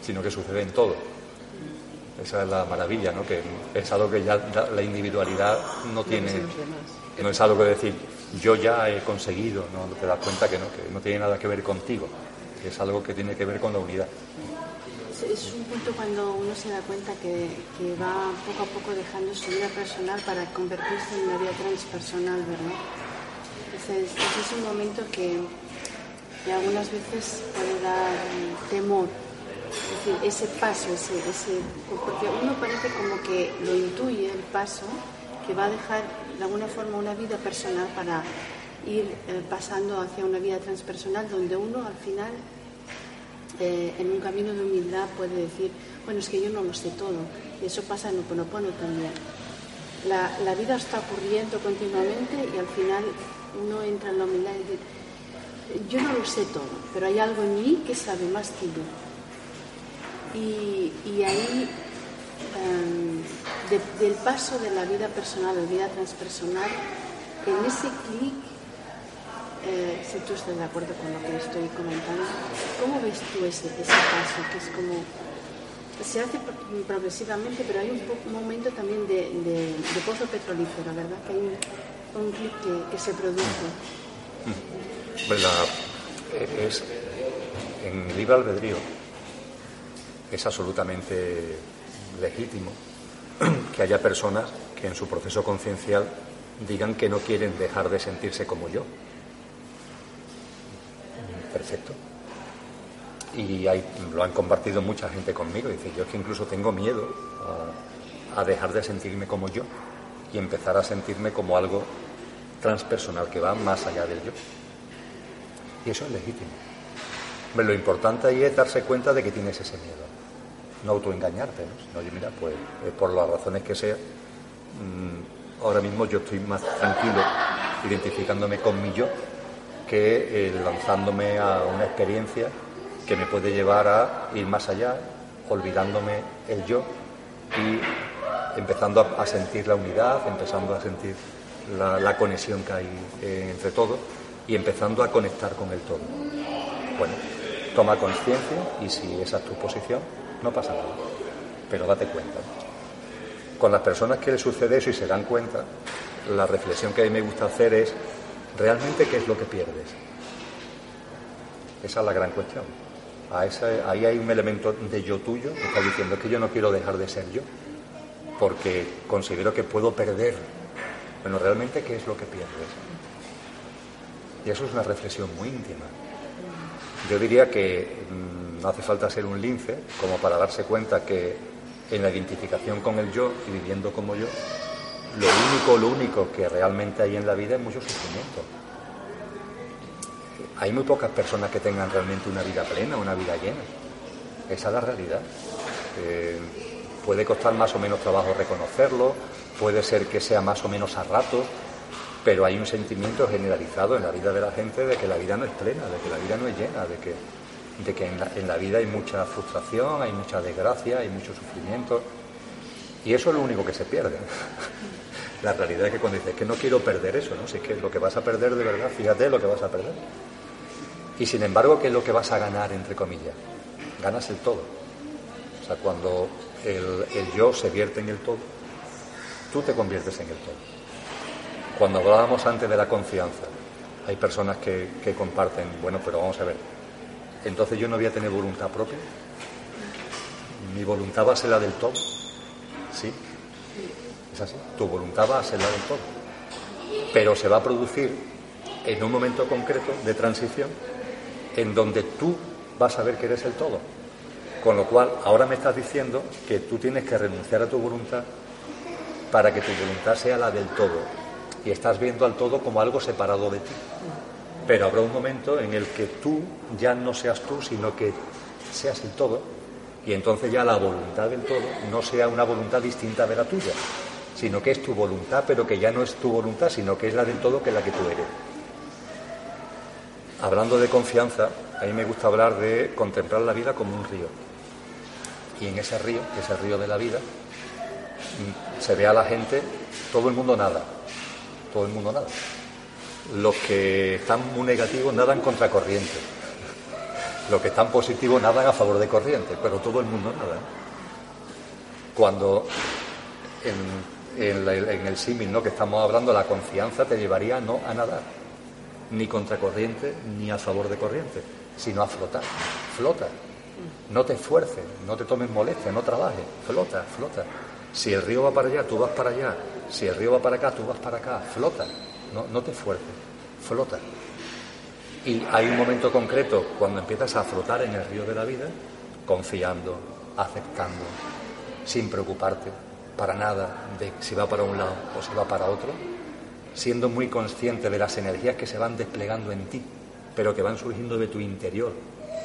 sino que sucede en todo. Esa es la maravilla, ¿no? Que es algo que ya la individualidad no tiene, no es algo que decir yo ya he conseguido, no te das cuenta que no, que no tiene nada que ver contigo, que es algo que tiene que ver con la unidad. es, un punto cuando uno se da cuenta que, va poco a poco dejando su vida personal para convertirse en una vida transpersonal, ¿verdad? Entonces, es un momento que, algunas veces puede dar temor. Es decir, ese paso, ese, ese, porque uno parece como que lo intuye el paso que va a dejar de alguna forma una vida personal para ir eh, pasando hacia una vida transpersonal donde uno al final eh, en un camino de humildad puede decir, bueno, es que yo no lo sé todo. Y eso pasa en Oponopono también. La, la vida está ocurriendo continuamente y al final uno entra en la humildad y dice, yo no lo sé todo, pero hay algo en mí que sabe más que yo. Y, ahí, em, del paso de la vida personal a la vida transpersonal, en ese clic eh, si tú estás de acuerdo con lo que estoy comentando, ¿cómo ves tú ese, paso que es como... Se hace progresivamente, pero hay un, momento también de, pozo petrolífero, ¿verdad? Que hay un, clic que, se produce. Pues es, en libre albedrío es absolutamente legítimo que haya personas que en su proceso conciencial digan que no quieren dejar de sentirse como yo perfecto. Y lo han compartido mucha gente conmigo. Dice, yo es que incluso tengo miedo a, dejar de sentirme como yo y empezar a sentirme como algo transpersonal que va más allá del yo. Y eso es legítimo. lo importante ahí es darse cuenta de que tienes ese miedo. No autoengañarte, ¿no? Sino, oye, mira, pues eh, por las razones que sea, mm, ahora mismo yo estoy más tranquilo identificándome con mi yo que eh, lanzándome a una experiencia que me puede llevar a ir más allá, olvidándome el yo y empezando a, sentir la unidad, empezando a sentir la, conexión que hay eh, entre todos y empezando a conectar con el todo. Bueno, toma conciencia y si esa es tu posición, no pasa nada, pero date cuenta. Con las personas que les sucede eso y se dan cuenta, la reflexión que a mí me gusta hacer es ¿realmente qué es lo que pierdes? Esa es la gran cuestión. ahí hay un elemento de yo tuyo que está diciendo que yo no quiero dejar de ser yo, porque considero que puedo perder. Bueno, ¿realmente qué es lo que pierdes? Y eso es una reflexión muy íntima. Yo diría que mm, no hace falta ser un lince como para darse cuenta que en la identificación con el yo y viviendo como yo, lo único, lo único que realmente hay en la vida es mucho sufrimiento. Hay muy pocas personas que tengan realmente una vida plena, una vida llena. Esa es la realidad. Eh, puede costar más o menos trabajo reconocerlo, puede ser que sea más o menos a ratos, pero hay un sentimiento generalizado en la vida de la gente de que la vida no es plena, de que la vida no es llena, de que, de que en, la, vida hay mucha frustración, hay mucha desgracia, hay mucho sufrimiento. Y eso es lo único que se pierde. La realidad es que cuando dices que no quiero perder eso, ¿no? Si es que lo que vas a perder de verdad, fíjate lo que vas a perder. Y sin embargo, ¿qué es lo que vas a ganar, entre comillas? Ganas el todo. O sea, cuando el, yo se vierte en el todo, tú te conviertes en el todo. Cuando hablábamos antes de la confianza, hay personas que comparten, bueno, pero vamos a ver, entonces yo no voy a tener voluntad propia. Mi voluntad va a ser la del todo. ¿Sí? Es así. Tu voluntad va a ser la del todo. Pero se va a producir en un momento concreto de transición en donde tú vas a ver que eres el todo. Con lo cual, ahora me estás diciendo que tú tienes que renunciar a tu voluntad para que tu voluntad sea la del todo. Y estás viendo al todo como algo separado de ti. Pero habrá un momento en el que tú ya no seas tú, sino que seas el todo. Y entonces ya la voluntad del todo no sea una voluntad distinta de la tuya, sino que es tu voluntad, pero que ya no es tu voluntad, sino que es la del todo que es la que tú eres. Hablando de confianza, a mí me gusta hablar de contemplar la vida como un río. Y en ese río, que es el río de la vida, se ve a la gente, todo el mundo nada, todo el mundo nada. Los que están muy negativos nadan contra corriente. Los que están positivos nadan a favor de corriente, pero todo el mundo nada. Cuando en en, el símil ¿no? que estamos hablando, la confianza te llevaría no a nadar, ni contra corriente ni a favor de corriente, sino a flotar. Flota. No te esfuerces, no te tomes molestia, no trabajes, flota, flota. Si el río va para allá, tú vas para allá. Si el río va para acá, tú vas para acá. Flota, no, te esfuerces, flota. Y hay un momento concreto cuando empiezas a flotar en el río de la vida, confiando, aceptando, sin preocuparte para nada de si va para un lado o si va para otro, siendo muy consciente de las energías que se van desplegando en ti, pero que van surgiendo de tu interior.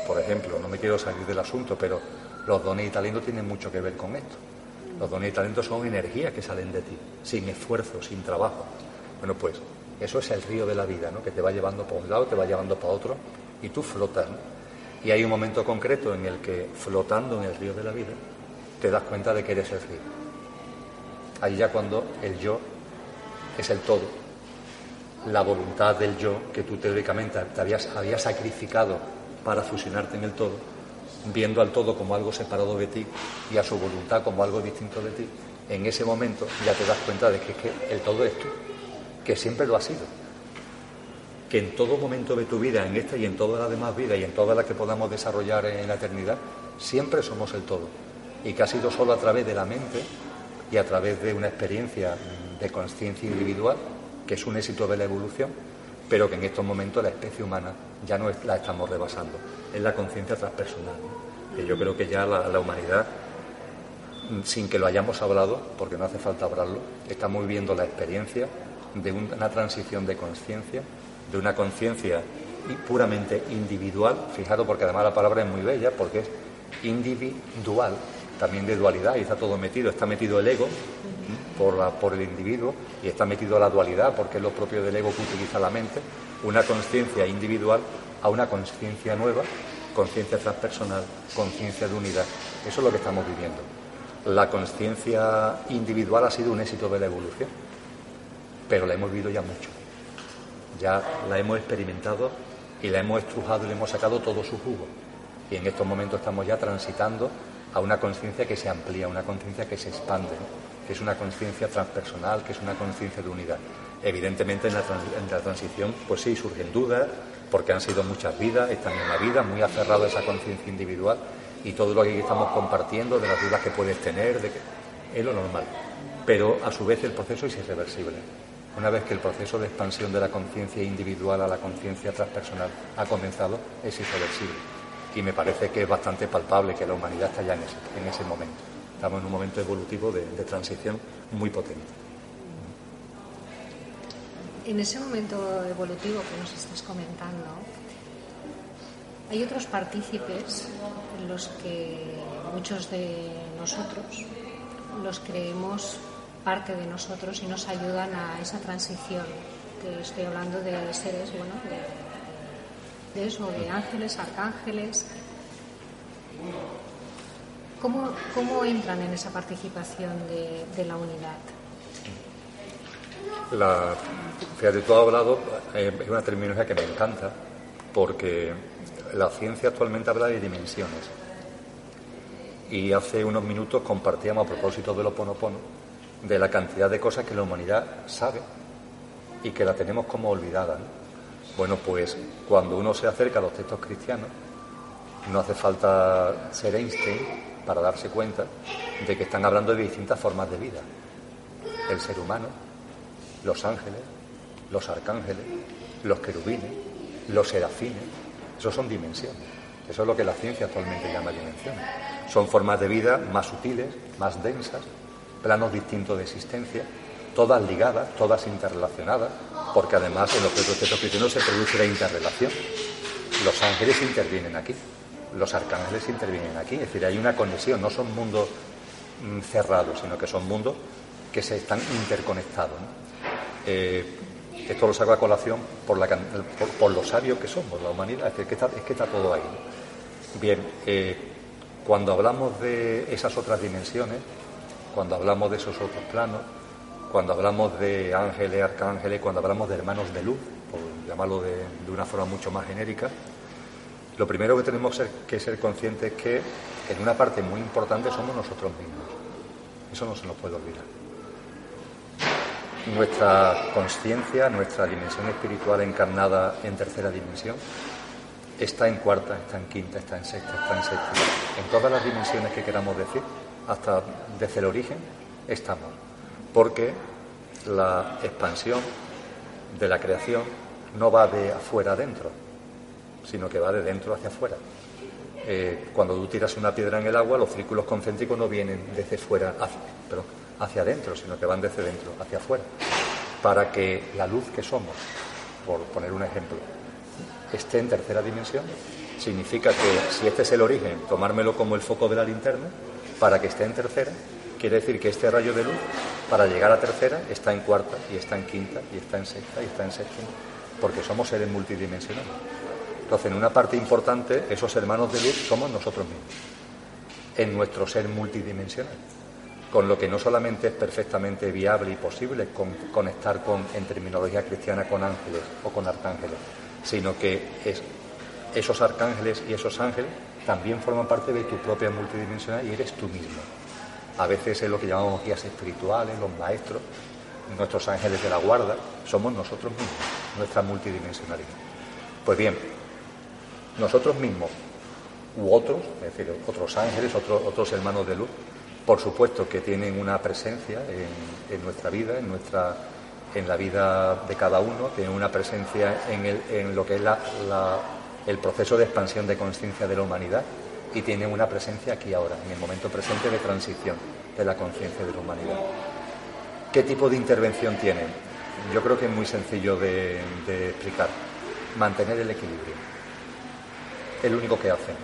Por ejemplo, no me quiero salir del asunto, pero los dones y talentos tienen mucho que ver con esto. Los dones y talentos son energías que salen de ti, sin esfuerzo, sin trabajo. Bueno, pues eso es el río de la vida, ¿no? que te va llevando para un lado, te va llevando para otro, y tú flotas. Y hay un momento concreto en el que, flotando en el río de la vida, te das cuenta de que eres el río. Ahí ya cuando el yo es el todo, la voluntad del yo que tú teóricamente te habías, habías sacrificado para fusionarte en el todo, viendo al todo como algo separado de ti y a su voluntad como algo distinto de ti, en ese momento ya te das cuenta de que, que el todo es tú que siempre lo ha sido. Que en todo momento de tu vida, en esta y en toda la demás vida y en todas las que podamos desarrollar en la eternidad, siempre somos el todo. Y que ha sido solo a través de la mente y a través de una experiencia de conciencia individual, que es un éxito de la evolución, pero que en estos momentos la especie humana ya no la estamos rebasando. Es la conciencia transpersonal. Que yo creo que ya la, la humanidad sin que lo hayamos hablado, porque no hace falta hablarlo, estamos viviendo la experiencia de una transición de conciencia, de una conciencia puramente individual, fijado porque además la palabra es muy bella, porque es individual, también de dualidad, y está todo metido, está metido el ego por, por el individuo y está metido la dualidad, porque es lo propio del ego que utiliza la mente, una conciencia individual a una conciencia nueva, conciencia transpersonal, conciencia de unidad. Eso es lo que estamos viviendo. La conciencia individual ha sido un éxito de la evolución pero la hemos vivido ya mucho. Ya la hemos experimentado y la hemos estrujado y le hemos sacado todo su jugo. Y en estos momentos estamos ya transitando a una conciencia que se amplía, una conciencia que se expande, que es una conciencia transpersonal, que es una conciencia de unidad. Evidentemente en la, transición, pues sí, surgen dudas, porque han sido muchas vidas, están en la vida, muy aferrado a esa conciencia individual y todo lo que estamos compartiendo, de las dudas que puedes tener, de que, es lo normal. Pero a su vez el proceso es irreversible. Una vez que el proceso de expansión de la conciencia individual a la conciencia transpersonal ha comenzado, es irreversible. Y me parece que es bastante palpable que la humanidad está ya en ese, en ese momento. Estamos en un momento evolutivo de, de transición muy potente. En ese momento evolutivo que nos estás comentando, hay otros partícipes en los que muchos de nosotros los creemos parte de nosotros y nos ayudan a esa transición. Que estoy hablando de seres, bueno, de, eso, de ángeles, arcángeles. ¿Cómo, ¿Cómo, entran en esa participación de, la unidad? La, fíjate, tú has hablado, eh, es una terminología que me encanta, porque la ciencia actualmente habla de dimensiones. Y hace unos minutos compartíamos a propósito de lo ponopono de la cantidad de cosas que la humanidad sabe y que la tenemos como olvidada. Bueno, pues cuando uno se acerca a los textos cristianos, no hace falta ser Einstein para darse cuenta de que están hablando de distintas formas de vida. El ser humano, los ángeles, los arcángeles, los querubines, los serafines, esos son dimensiones. Eso es lo que la ciencia actualmente llama dimensiones. Son formas de vida más sutiles, más densas, planos distintos de existencia, todas ligadas, todas interrelacionadas, porque además en los textos cristianos se produce la interrelación. Los ángeles intervienen aquí, los arcángeles intervienen aquí, es decir, hay una conexión, no son mundos mm, cerrados, sino que son mundos que se están interconectados. Eh, esto lo saco a colación por, la, por, por, lo sabios que somos, la humanidad, es que está, es que está todo ahí. Bien, eh, cuando hablamos de esas otras dimensiones, cuando hablamos de esos otros planos, cuando hablamos de ángeles, arcángeles, cuando hablamos de hermanos de luz, por llamarlo de, de una forma mucho más genérica, lo primero que tenemos que ser conscientes es que en una parte muy importante somos nosotros mismos. Eso no se nos puede olvidar. Nuestra conciencia, nuestra dimensión espiritual encarnada en tercera dimensión, está en cuarta, está en quinta, está en sexta, está en séptima. En todas las dimensiones que queramos decir, hasta desde el origen, estamos. Porque la expansión de la creación no va de afuera adentro, sino que va de dentro hacia afuera. Eh, cuando tú tiras una piedra en el agua, los círculos concéntricos no vienen desde fuera hacia, hacia adentro, sino que van desde dentro hacia afuera. Para que la luz que somos, por poner un ejemplo, esté en tercera dimensión, significa que si este es el origen, tomármelo como el foco de la linterna, para que esté en tercera, quiere decir que este rayo de luz, para llegar a tercera, está en cuarta, y está en quinta, y está en sexta, y está en séptima, porque somos seres multidimensionales. Entonces, en una parte importante, esos hermanos de luz somos nosotros mismos, en nuestro ser multidimensional, con lo que no solamente es perfectamente viable y posible conectar con, en terminología cristiana con ángeles o con arcángeles, sino que es, esos arcángeles y esos ángeles también forman parte de tu propia multidimensional y eres tú mismo. A veces es lo que llamamos guías espirituales, los maestros, nuestros ángeles de la guarda, somos nosotros mismos, nuestra multidimensionalidad. Pues bien, nosotros mismos u otros, es decir, otros ángeles, otros, hermanos de luz, por supuesto que tienen una presencia en, nuestra vida, en nuestra en la vida de cada uno, tienen una presencia en, lo que es el proceso de expansión de conciencia de la humanidad y tienen una presencia aquí ahora, en el momento presente de transición de la conciencia de la humanidad. ¿Qué tipo de intervención tienen? Yo creo que es muy sencillo de explicar. Mantener el equilibrio es lo único que hacen.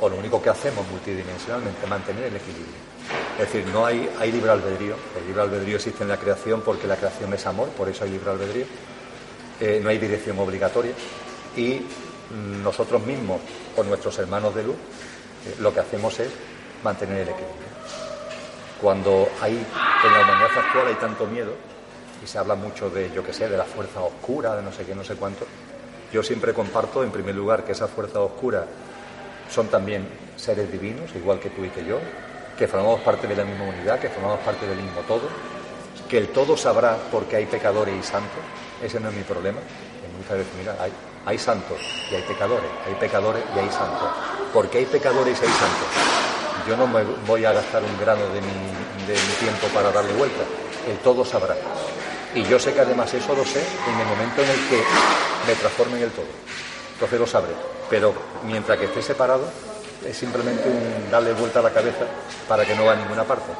O lo único que hacemos multidimensionalmente, mantener el equilibrio. Es decir, no hay, hay libre albedrío. El libre albedrío existe en la creación porque la creación es amor, por eso hay libre albedrío. Eh, no hay dirección obligatoria. Y nosotros mismos, o nuestros hermanos de luz, eh, lo que hacemos es mantener el equilibrio. Cuando hay, en la humanidad actual hay tanto miedo, y se habla mucho de, yo qué sé, de la fuerza oscura, de no sé qué, no sé cuánto, yo siempre comparto, en primer lugar, que esa fuerza oscura son también seres divinos, igual que tú y que yo, que formamos parte de la misma unidad, que formamos parte del mismo todo, que el todo sabrá porque hay pecadores y santos, ese no es mi problema. muchas veces, mira, hay, hay santos y hay pecadores, hay pecadores y hay santos. porque hay pecadores y hay santos? Yo no me voy a gastar un grano de mi, tiempo para darle vuelta, el todo sabrá. Y yo sé que además eso lo sé en el momento en el que me transforme en el todo. Entonces lo sabré. Pero mientras que esté separado, es simplemente un darle vuelta a la cabeza para que no va a ninguna parte.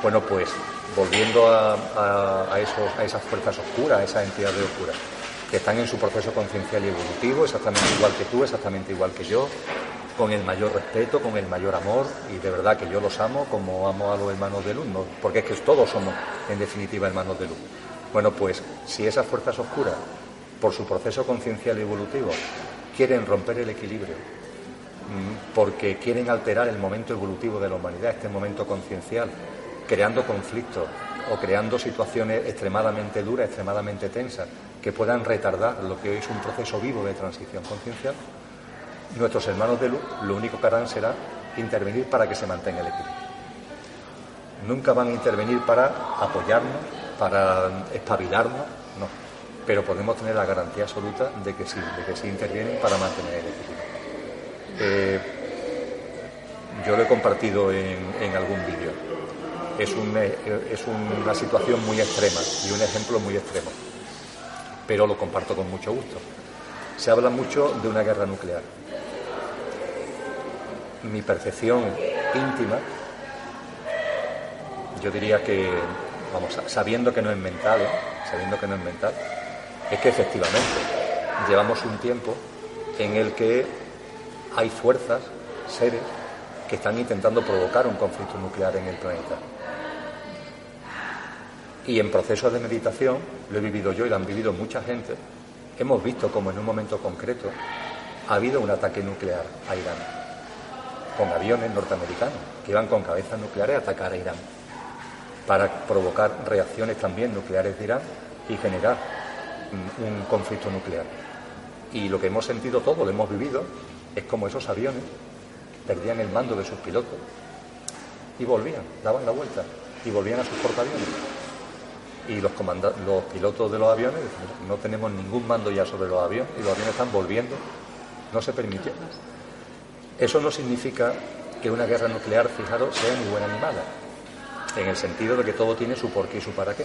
Bueno, pues volviendo a, a esas fuerzas oscuras, a esas entidades oscuras, que están en su proceso conciencial y evolutivo, exactamente igual que tú, exactamente igual que yo, con el mayor respeto, con el mayor amor, y de verdad que yo los amo como amo a los hermanos de luz, porque es que todos somos, en definitiva, hermanos de luz. Bueno, pues si esas fuerzas oscuras por su proceso conciencial y evolutivo, quieren romper el equilibrio, mm, porque quieren alterar el momento evolutivo de la humanidad, este momento conciencial, creando conflictos o creando situaciones extremadamente duras, extremadamente tensas, que puedan retardar lo que hoy es un proceso vivo de transición conciencial, nuestros hermanos de luz lo único que harán será intervenir para que se mantenga el equilibrio. Nunca van a intervenir para apoyarnos, para espabilarnos, no pero podemos tener la garantía absoluta de que sí, de que sí intervienen para mantener el equilibrio. Eh, yo lo he compartido en, algún vídeo. Es, es una situación muy extrema y un ejemplo muy extremo, pero lo comparto con mucho gusto. Se habla mucho de una guerra nuclear. Mi percepción íntima, yo diría que, vamos, sabiendo que no es mental, ¿eh? sabiendo que no es mental, es que efectivamente llevamos un tiempo en el que hay fuerzas, seres, que están intentando provocar un conflicto nuclear en el planeta. Y en procesos de meditación, lo he vivido yo y lo han vivido mucha gente, hemos visto como en un momento concreto ha habido un ataque nuclear a Irán, con aviones norteamericanos que iban con cabezas nucleares a atacar a Irán, para provocar reacciones también nucleares de Irán y generar un conflicto nuclear. Y lo que hemos sentido todo, lo hemos vivido, es como esos aviones perdían el mando de sus pilotos y volvían, daban la vuelta y volvían a sus portaaviones. Y los, los pilotos de los aviones no tenemos ningún mando ya sobre los aviones y los aviones están volviendo no se permitió. Eso no significa que una guerra nuclear, fijaros, sea muy buena animada, en el sentido de que todo tiene su porqué y su para qué.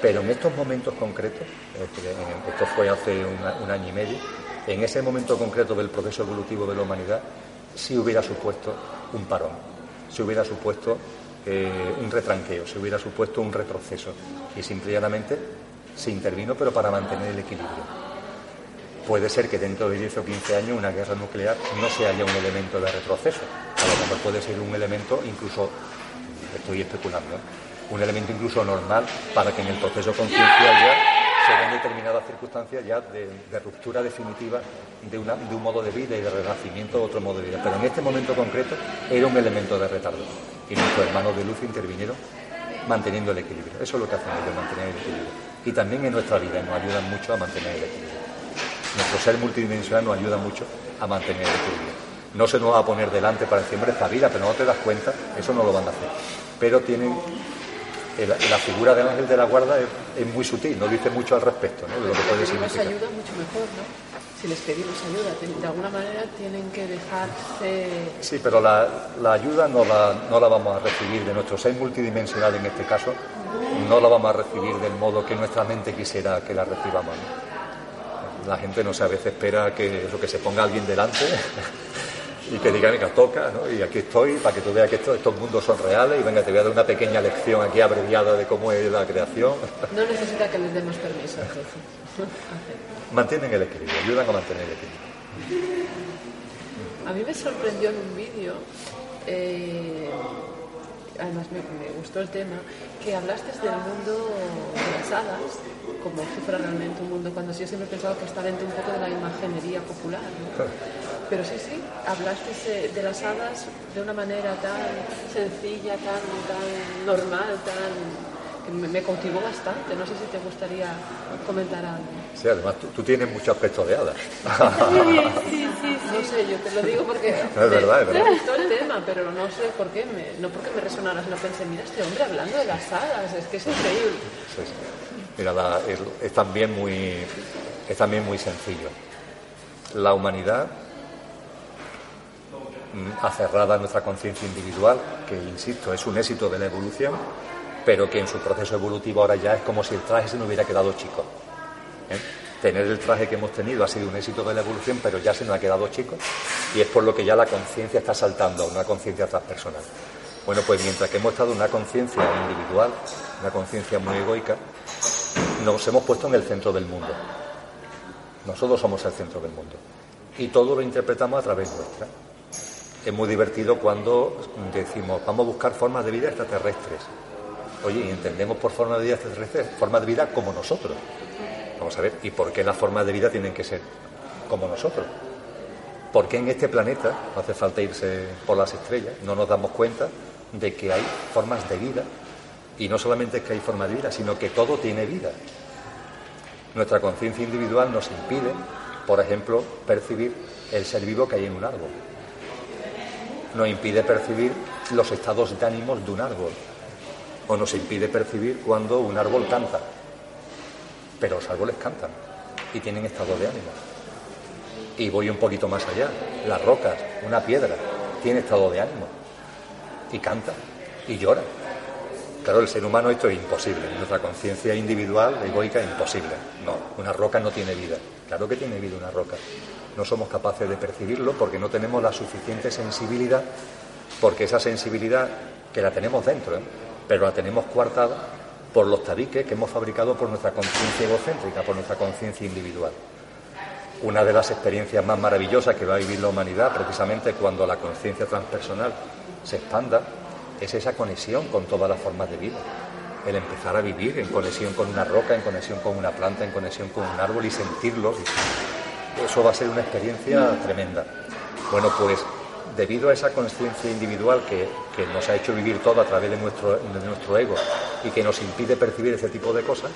Pero en estos momentos concretos, esto fue hace un año y medio, en ese momento concreto del proceso evolutivo de la humanidad, sí hubiera supuesto un parón, se hubiera supuesto eh, un retranqueo, se hubiera supuesto un retroceso. Y simplemente se intervino, pero para mantener el equilibrio. Puede ser que dentro de 10 o 15 años una guerra nuclear no sea ya un elemento de retroceso. A lo mejor puede ser un elemento incluso, estoy especulando, ¿eh? un elemento incluso normal para que en el proceso conciencial ya se den determinadas circunstancias ya de, ruptura definitiva de, de, un modo de vida y de renacimiento de otro modo de vida. Pero en este momento concreto era un elemento de retardo. Y nuestros hermanos de luz intervinieron manteniendo el equilibrio. Eso es lo que hacen ellos, mantener el equilibrio. Y también en nuestra vida nos ayudan mucho a mantener el equilibrio. Nuestro ser multidimensional nos ayuda mucho a mantener el equilibrio. No se nos va a poner delante para hombre, esta vida, pero no te das cuenta, eso no lo van a hacer. Pero tienen la figura del ángel de la guarda es, muy sutil, no dice mucho al respecto ¿no? de lo que puede significar. ayuda mucho mejor, ¿no? Si les pedimos ayuda, de alguna manera tienen que dejarse... Sí, pero la, ayuda no la, no la vamos a recibir de nuestro ser multidimensional en este caso, no la vamos a recibir del modo que nuestra mente quisiera que la recibamos. La gente no se a veces espera que, eso, que se ponga alguien delante y que diga, venga, toca, ¿no? Y aquí estoy para que tú veas que estos mundos son reales y venga, te voy a dar una pequeña lección aquí abreviada de cómo es la creación. No necesita que les demos permiso. Mantienen el equilibrio, ayudan a mantener el equilibrio. A mí me sorprendió en un vídeo, eh, además me, gustó el tema, que hablaste del mundo de las hadas, como si fuera realmente un mundo, cuando yo siempre he pensado que está dentro un poco de la imaginería popular. Pero sí, sí, hablaste de las hadas de una manera tan sencilla, tan, tan normal, tan me, cautivó bastante. No sé si te gustaría comentar algo. Sí, además tú, tienes mucho aspecto de hadas. Sí, sí, sí, No sé, yo te lo digo porque es verdad, es verdad. me gustó el tema, pero no sé por qué. Me, no porque me resonara, sino pensé, mira, este hombre hablando de las hadas, es que es increíble. Sí, sí. Mira, es, también muy, es también muy sencillo. La humanidad Mm, aferrada a nuestra conciencia individual, que insisto, es un éxito de la evolución, pero que en su proceso evolutivo ahora ya es como si el traje se nos hubiera quedado chico. ¿eh? Tener el traje que hemos tenido ha sido un éxito de la evolución, pero ya se nos ha quedado chico y es por lo que ya la conciencia está saltando a una conciencia transpersonal. Bueno, pues mientras que hemos estado en una conciencia individual, una conciencia muy egoica, nos hemos puesto en el centro del mundo. Nosotros somos el centro del mundo. Y todo lo interpretamos a través nuestra es muy divertido cuando decimos, vamos a buscar formas de vida extraterrestres. Oye, y entendemos por formas de vida extraterrestres, formas de vida como nosotros. Vamos a ver, ¿y por qué las formas de vida tienen que ser como nosotros? ¿Por qué en este planeta, no hace falta irse por las estrellas, no nos damos cuenta de que hay formas de vida? Y no solamente es que hay formas de vida, sino que todo tiene vida. Nuestra conciencia individual nos impide, por ejemplo, percibir el ser vivo que hay en un árbol nos impide percibir los estados de ánimos de un árbol o nos impide percibir cuando un árbol canta. Pero los árboles cantan y tienen estado de ánimo. Y voy un poquito más allá. Las rocas, una piedra, tiene estado de ánimo y canta y llora. Claro, el ser humano esto es imposible. Nuestra conciencia individual, egoica, es imposible. No, una roca no tiene vida. Claro que tiene vida una roca no somos capaces de percibirlo porque no tenemos la suficiente sensibilidad, porque esa sensibilidad que la tenemos dentro, ¿eh? Pero la tenemos coartada por los tabiques que hemos fabricado por nuestra conciencia egocéntrica, por nuestra conciencia individual. Una de las experiencias más maravillosas que va a vivir la humanidad, precisamente cuando la conciencia transpersonal se expanda, es esa conexión con todas las formas de vida. El empezar a vivir en conexión con una roca, en conexión con una planta, en conexión con un árbol y sentirlo eso va a ser una experiencia tremenda. Bueno, pues debido a esa conciencia individual que, nos ha hecho vivir todo a través de nuestro, ego y que nos impide percibir ese tipo de cosas,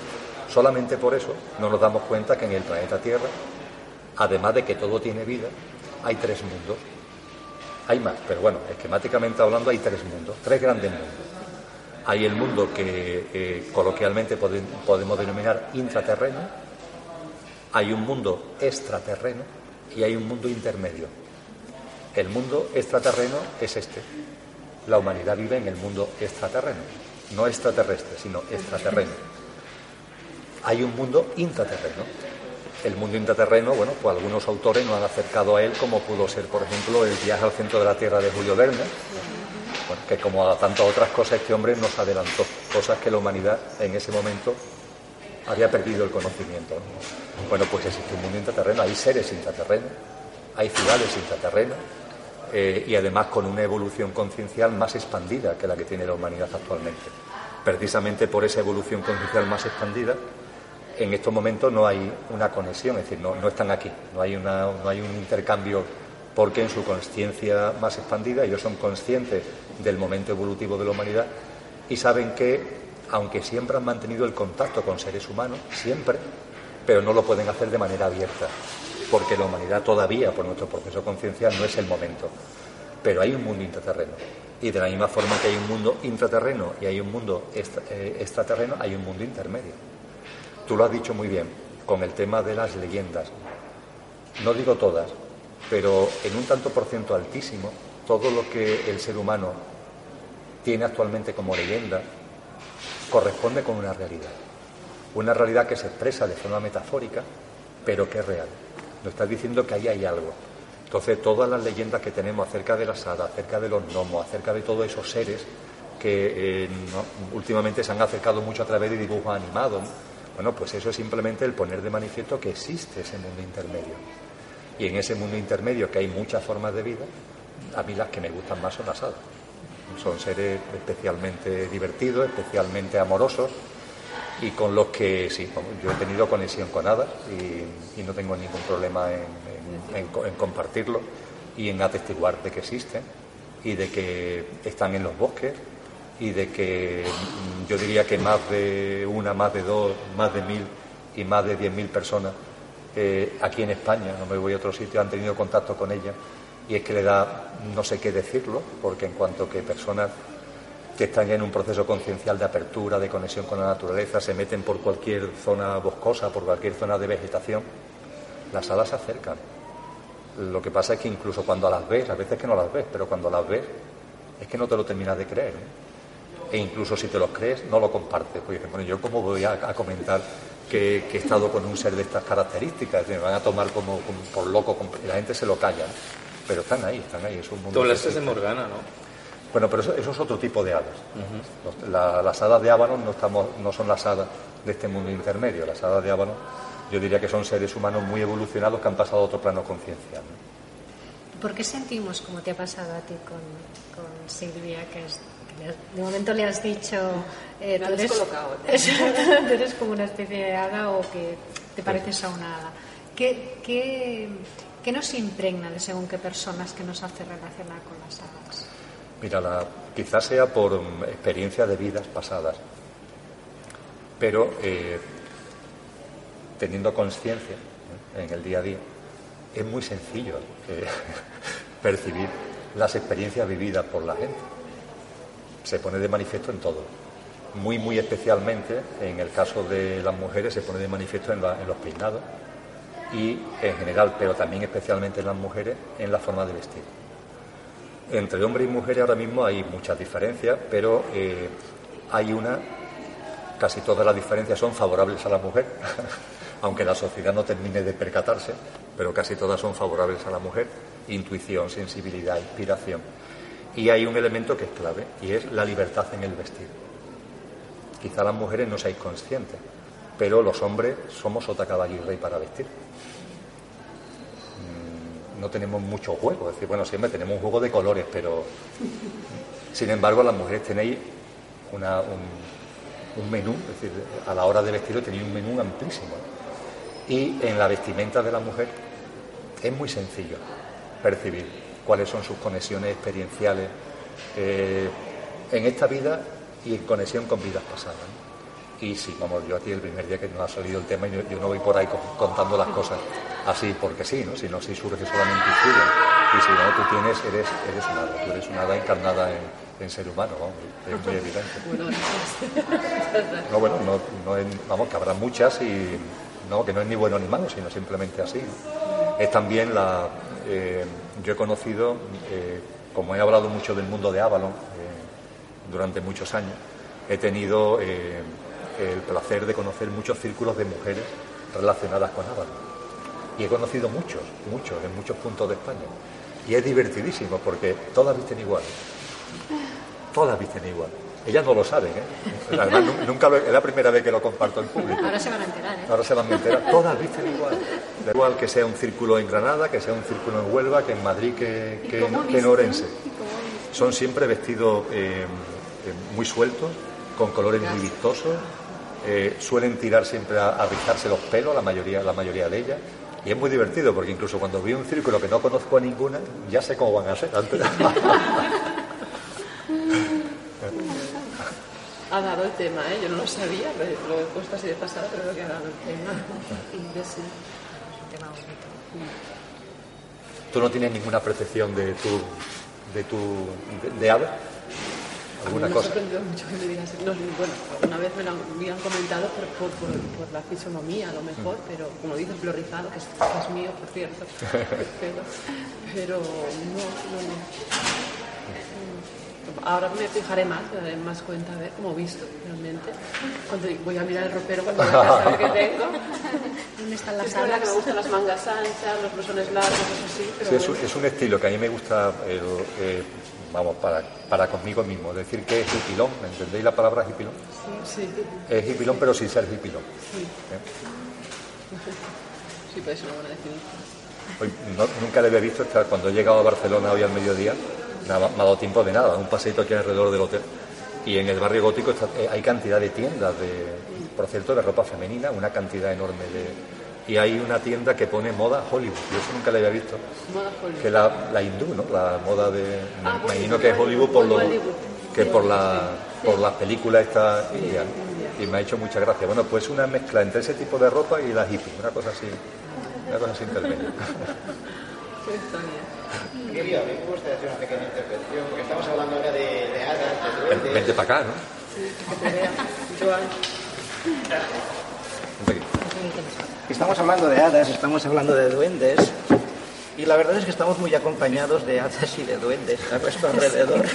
solamente por eso no nos damos cuenta que en el planeta Tierra, además de que todo tiene vida, hay tres mundos. Hay más, pero bueno, esquemáticamente hablando hay tres mundos, tres grandes mundos. Hay el mundo que eh, coloquialmente podemos denominar intraterreno, hay un mundo extraterreno y hay un mundo intermedio. El mundo extraterreno es este. La humanidad vive en el mundo extraterreno, no extraterrestre, sino extraterreno. Hay un mundo intraterreno. El mundo intraterreno, bueno, pues algunos autores nos han acercado a él, como pudo ser, por ejemplo, el viaje al centro de la Tierra de Julio Verne, que como a tantas otras cosas este hombre nos adelantó, cosas que la humanidad en ese momento había perdido el conocimiento. Bueno, pues existe un mundo intraterreno, hay seres intraterrenos, hay ciudades intraterrenas eh, y además con una evolución conciencial más expandida que la que tiene la humanidad actualmente. Precisamente por esa evolución conciencial más expandida, en estos momentos no hay una conexión, es decir, no, no están aquí, no hay, una, no hay un intercambio porque en su conciencia más expandida ellos son conscientes del momento evolutivo de la humanidad y saben que, aunque siempre han mantenido el contacto con seres humanos, siempre, pero no lo pueden hacer de manera abierta, porque la humanidad todavía, por nuestro proceso conciencial, no es el momento. Pero hay un mundo intraterreno. Y de la misma forma que hay un mundo intraterreno y hay un mundo eh, extraterreno, hay un mundo intermedio. Tú lo has dicho muy bien, con el tema de las leyendas. No digo todas, pero en un tanto por ciento altísimo, todo lo que el ser humano tiene actualmente como leyenda corresponde con una realidad. Una realidad que se expresa de forma metafórica, pero que es real. Nos diciendo que ahí hay algo. Entonces, todas las leyendas que tenemos acerca de la hadas, acerca de los gnomos, acerca de todos esos seres que eh, últimamente se han acercado mucho a través de dibujos animados, bueno, pues eso es simplemente el poner de manifiesto que existe ese mundo intermedio y en ese mundo intermedio, que hay muchas formas de vida, a mí las que me gustan más son las hadas. Son seres especialmente divertidos, especialmente amorosos y con los que sí, yo he tenido conexión con hadas y, no tengo ningún problema en, compartirlo y en atestiguar de que existen y de que están en los bosques y de que mm, yo diría que más de una, más de dos, más de mil y más de diez mil personas aquí en España, no me voy a otro sitio, han tenido contacto con ella y es que le da no sé qué decirlo, porque en cuanto que personas que están ya en un proceso conciencial de apertura, de conexión con la naturaleza, se meten por cualquier zona boscosa, por cualquier zona de vegetación, las alas se acercan. Lo que pasa es que incluso cuando las ves, a veces que no las ves, pero cuando las ves, es que no te lo terminas de creer. ¿eh? E incluso si te lo crees, no lo compartes. Porque bueno, yo cómo voy a comentar que, he estado con un ser de estas características, me van a tomar como, por loco, y la gente se lo calla, pero están ahí, están ahí, es un mundo... Tú de Morgana, ¿no? Bueno, pero eso, es otro tipo de hadas. las hadas de Ábanos no, estamos, no son las hadas de este mundo intermedio, las hadas de Ábanos yo diría que son seres humanos muy evolucionados que han pasado a otro plano conciencial. ¿Por qué sentimos, como te ha pasado a ti con, con Silvia, que es de momento le has dicho. Eh, tú, eres, eres como una especie de hada o que te pareces a una hada. ¿Qué, qué, qué nos impregna de según qué personas que nos hace relacionar con las hadas? Mira, quizás sea por experiencia de vidas pasadas, pero eh, teniendo conciencia en el día a día, es muy sencillo eh, percibir las experiencias vividas por la gente se pone de manifiesto en todo. Muy, muy especialmente, en el caso de las mujeres, se pone de manifiesto en, los peinados y en general, pero también especialmente en las mujeres, en la forma de vestir. Entre hombres y mujeres ahora mismo hay muchas diferencias, pero eh, hay una, casi todas las diferencias son favorables a la mujer, aunque la sociedad no termine de percatarse, pero casi todas son favorables a la mujer, intuición, sensibilidad, inspiración. Y hay un elemento que es clave y es la libertad en el vestir. Quizá las mujeres no seáis conscientes, pero los hombres somos otra caballo y rey para vestir. No tenemos mucho juego, es decir, bueno, siempre tenemos un juego de colores, pero sin embargo las mujeres tenéis un, menú, es decir, a la hora de vestir tenéis un menú amplísimo. Y en la vestimenta de la mujer es muy sencillo percibir cuáles son sus conexiones experienciales eh, en esta vida y en conexión con vidas pasadas. Y sí, vamos, yo aquí el primer día que nos ha salido el tema, yo, yo no voy por ahí contando las cosas así porque sí, ¿no? Si no, si surge solamente Y si no, tú tienes, eres, eres una hada, tú eres una hada encarnada en, ser humano, vamos, es muy evidente. No, bueno, no, no vamos, que habrá muchas y no, que no es ni bueno ni malo, sino simplemente así. Es también la... eh, yo he conocido, eh, como he hablado mucho del mundo de Avalon eh, durante muchos años, he tenido el placer de conocer muchos círculos de mujeres relacionadas con Avalon. Y he conocido muchos, muchos, en muchos puntos de España. Y es divertidísimo porque todas visten igual. Todas visten igual. Ellas no lo saben, ¿eh? Además, nu- nunca lo- es la primera vez que lo comparto en público. Ahora se van a enterar, ¿eh? Ahora se van a enterar. Todas visten igual. Da igual que sea un círculo en Granada, que sea un círculo en Huelva, que en Madrid, que, que, en? Orense. Son siempre vestidos eh, eh, muy sueltos, con colores muy vistosos. eh, suelen tirar siempre a, a rizarse los pelos, la mayoría, la mayoría de ellas. Y es muy divertido porque incluso cuando veo un círculo que no conozco a ninguna, ya sé cómo van a ser. Antes- Ha dado el tema, ¿eh? Yo no lo sabía, pero lo he puesto así de pasada, pero creo que ha dado el tema. Y yo sí. ¿Tú no tienes ninguna percepción de tu, de tu, de, de ave? ¿Alguna me cosa? ha sorprendido mucho que me digas. No, bueno, alguna vez me lo habían comentado por, por, por, por la fisonomía, a lo mejor, pero como dices, lo rizado, que es, que es mío, por cierto. pero, pero no, no, no. Ahora me fijaré más, me daré más cuenta a ver cómo he visto realmente. Cuando voy a mirar el ropero cuando voy a qué tengo. ¿Dónde están Es las verdad que me alas? gustan las mangas anchas, los blusones largos, eso sí, pero Sí, es, un, es un estilo que a mí me gusta, el, eh, vamos, para, para conmigo mismo, decir que es hipilón, ¿me entendéis la palabra hipilón? Sí, Es hipilón pero sin ser hipilón. sí, ¿eh? sí, buena definición. Hoy no- nunca le había visto estar, cuando he llegado a Barcelona hoy al mediodía, nada, me ha dado tiempo de nada, un paseito aquí alrededor del hotel. Y en el barrio gótico está- eh, hay cantidad de tiendas, de, por cierto, de ropa femenina, una cantidad enorme de... Y hay una tienda que pone moda Hollywood, yo eso nunca le había visto. Moda Hollywood. que la, la hindú, ¿no? La moda de... Me Ah, imagino que es Hollywood por lo, Hollywood. que por la por las películas esta india. Y me ha hecho mucha gracia. Bueno, pues una mezcla entre ese tipo de ropa y la hippie, una cosa así, una cosa así intermedia. Quería, me gusta hacer una pequeña intervención, porque estamos hablando ahora de, de hadas. Vente para acá, ¿no? Que te vea. Joan. Estamos hablando de hadas, estamos hablando de duendes. Y la verdad es que estamos muy acompañados de hadas y de duendes a nuestro alrededor.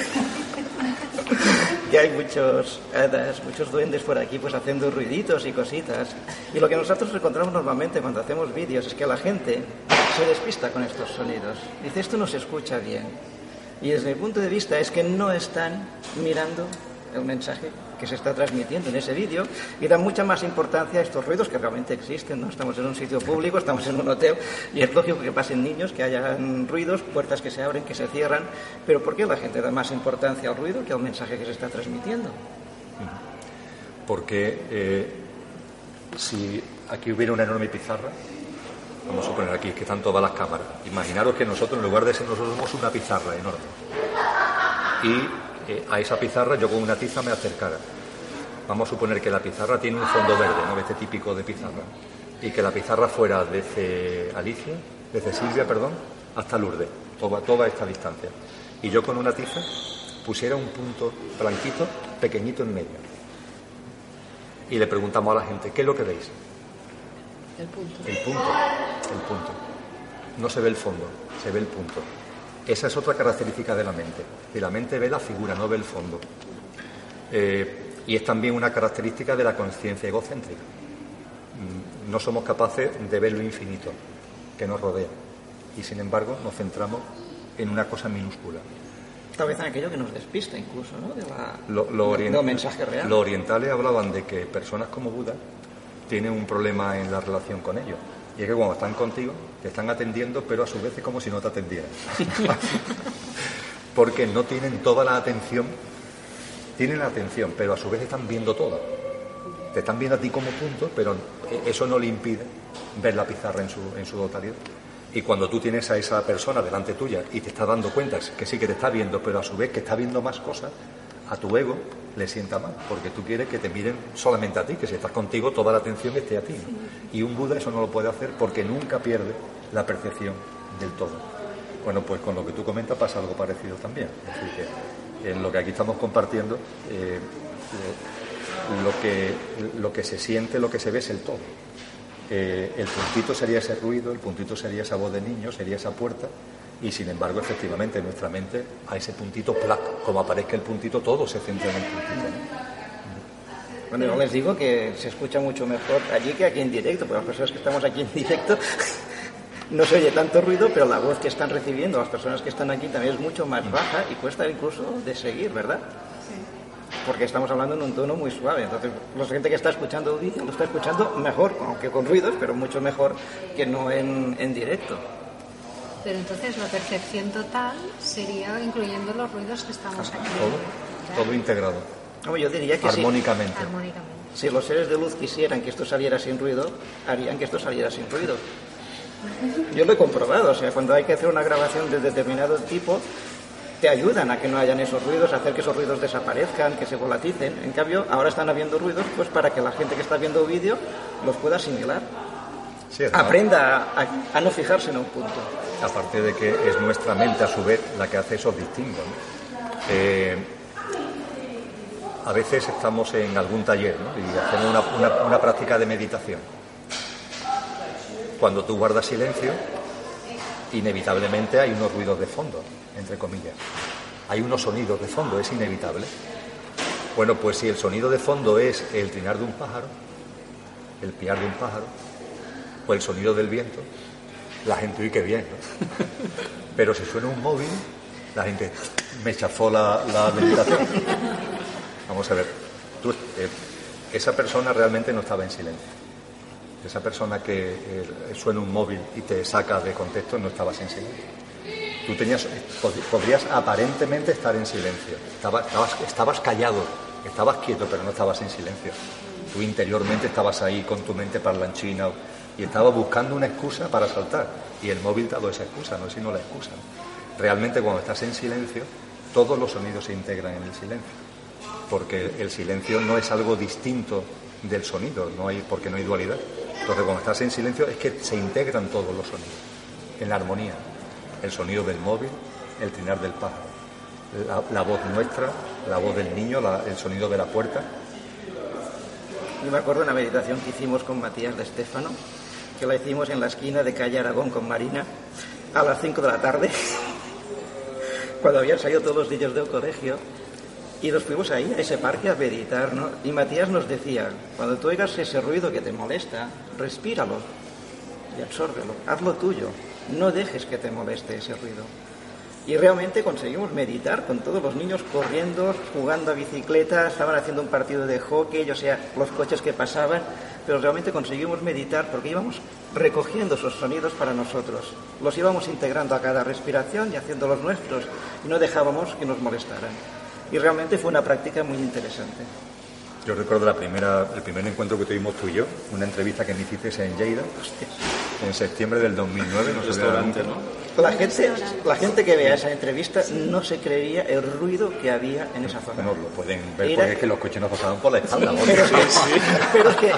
que hay muchos hadas, muchos duendes por aquí pues haciendo ruiditos y cositas. Y lo que nosotros encontramos normalmente cuando hacemos vídeos es que la gente se despista con estos sonidos. Dice, esto no se escucha bien. Y desde mi punto de vista es que no están mirando el mensaje que se está transmitiendo en ese vídeo y dan mucha más importancia a estos ruidos que realmente existen. ¿no? Estamos en un sitio público, estamos en un hotel y es lógico que pasen niños, que hayan ruidos, puertas que se abren, que se cierran. Pero ¿por qué la gente da más importancia al ruido que al mensaje que se está transmitiendo? Porque eh, si aquí hubiera una enorme pizarra, vamos a suponer aquí que están todas las cámaras, imaginaros que nosotros, en lugar de ser nosotros, somos una pizarra enorme. Y eh, a esa pizarra yo con una tiza me acercara. Vamos a suponer que la pizarra tiene un fondo verde, ¿no? Este típico de pizarra. Y que la pizarra fuera desde Alicia, desde Silvia, perdón, hasta Lourdes, toda, toda esta distancia. Y yo con una tiza pusiera un punto blanquito, pequeñito en medio. Y le preguntamos a la gente, ¿qué es lo que veis? El punto. El punto, el punto. No se ve el fondo, se ve el punto. Esa es otra característica de la mente. Y la mente ve la figura, no ve el fondo. Eh, y es también una característica de la conciencia egocéntrica. Mm, No somos capaces de ver lo infinito que nos rodea. Y sin embargo nos centramos en una cosa minúscula. Tal vez en aquello que nos despista incluso, ¿no? De la, Lo, lo mensaje real. Los orientales hablaban de que personas como Buda tienen un problema en la relación con ellos. Y es que cuando están contigo, te están atendiendo, pero a su vez es como si no te atendieran. Porque no tienen toda la atención, tienen la atención, pero a su vez están viendo toda. Te están viendo a ti como punto, pero eso no le impide ver la pizarra en su, en su totalidad. Y cuando tú tienes a esa persona delante tuya y te está dando cuenta que sí que te está viendo, pero a su vez que está viendo más cosas, a tu ego le sienta mal, porque tú quieres que te miren solamente a ti, que si estás contigo toda la atención esté a ti. ¿no? Y un Buda eso no lo puede hacer porque nunca pierde la percepción del todo. Bueno, pues con lo que tú comentas pasa algo parecido también. Es decir, que en lo que aquí estamos compartiendo, eh, eh, lo, que, lo que se siente, lo que se ve es el todo. eh, el puntito sería ese ruido, el puntito sería esa voz de niño, sería esa puerta, y sin embargo, efectivamente, en nuestra mente, a ese puntito, plac, como aparezca el puntito, todo se centra en el puntito. Bueno, yo les digo que se escucha mucho mejor allí que aquí en directo, porque las personas que estamos aquí en directo no se oye tanto ruido, pero la voz que están recibiendo las personas que están aquí también es mucho más baja y cuesta incluso de seguir, ¿verdad? Porque estamos hablando en un tono muy suave. Entonces, la gente que está escuchando vídeo lo está escuchando mejor, aunque con ruidos, pero mucho mejor que no en, en directo. Pero entonces la percepción total sería incluyendo los ruidos que estamos aquí. Todo, todo integrado. No, yo diría que armónicamente. Sí. armónicamente. Si los seres de luz quisieran que esto saliera sin ruido, harían que esto saliera sin ruido. Yo lo he comprobado, o sea, cuando hay que hacer una grabación de determinado tipo, te ayudan a que no hayan esos ruidos, a hacer que esos ruidos desaparezcan, que se volaticen. En cambio, ahora están habiendo ruidos pues para que la gente que está viendo vídeo los pueda asimilar. Sí, Aprenda a, a, no fijarse en un punto. Aparte de que es nuestra mente, a su vez, la que hace esos distingos. ¿no? Eh, a veces estamos en algún taller ¿no? y hacemos una, una, una práctica de meditación. Cuando tú guardas silencio, inevitablemente hay unos ruidos de fondo, entre comillas. Hay unos sonidos de fondo, es inevitable. Bueno, pues si el sonido de fondo es el trinar de un pájaro, el piar de un pájaro, o el sonido del viento, la gente, uy, qué bien, ¿no? Pero si suena un móvil, la gente me chafó la, la meditación. Vamos a ver, tú, eh, esa persona realmente no estaba en silencio. Esa persona que eh, suena un móvil y te saca de contexto no estabas en silencio. Tú tenías, podrías aparentemente estar en silencio. Estabas, estabas, estabas callado, estabas quieto, pero no estabas en silencio. Tú interiormente estabas ahí con tu mente parlanchina y estabas buscando una excusa para saltar. Y el móvil dado esa excusa, no es sino la excusa. Realmente cuando estás en silencio, todos los sonidos se integran en el silencio. Porque el silencio no es algo distinto del sonido, no hay, porque no hay dualidad. Entonces cuando estás en silencio es que se integran todos los sonidos, en la armonía. El sonido del móvil, el trinar del pájaro, la, voz nuestra, la voz del niño, el sonido de la puerta. Yo me acuerdo de una meditación que hicimos con Matías de Estéfano, que la hicimos en la esquina de calle Aragón con Marina a las 5 de la tarde, cuando habían salido todos los niños del colegio, y nos fuimos ahí a ese parque a meditar, ¿no? Y Matías nos decía, cuando tú oigas ese ruido que te molesta, respíralo y absórbelo, hazlo tuyo, no dejes que te moleste ese ruido. Y realmente conseguimos meditar con todos los niños corriendo, jugando a bicicleta, estaban haciendo un partido de hockey, o sea, los coches que pasaban, pero realmente conseguimos meditar porque íbamos recogiendo esos sonidos para nosotros, los íbamos integrando a cada respiración y haciéndolos nuestros, y no dejábamos que nos molestaran. Y realmente fue una práctica muy interesante. Yo recuerdo la primera, el primer encuentro que tuvimos tú y yo, una entrevista que me hiciste en Lleida, en septiembre del 2009, no sé Restaurante, ¿no? La gente, la gente que vea esa entrevista no se creería el ruido que había en esa zona. No lo pueden ver Era... porque es que los coches nos pasaban por la espalda. Sí, pero, es que, pero es que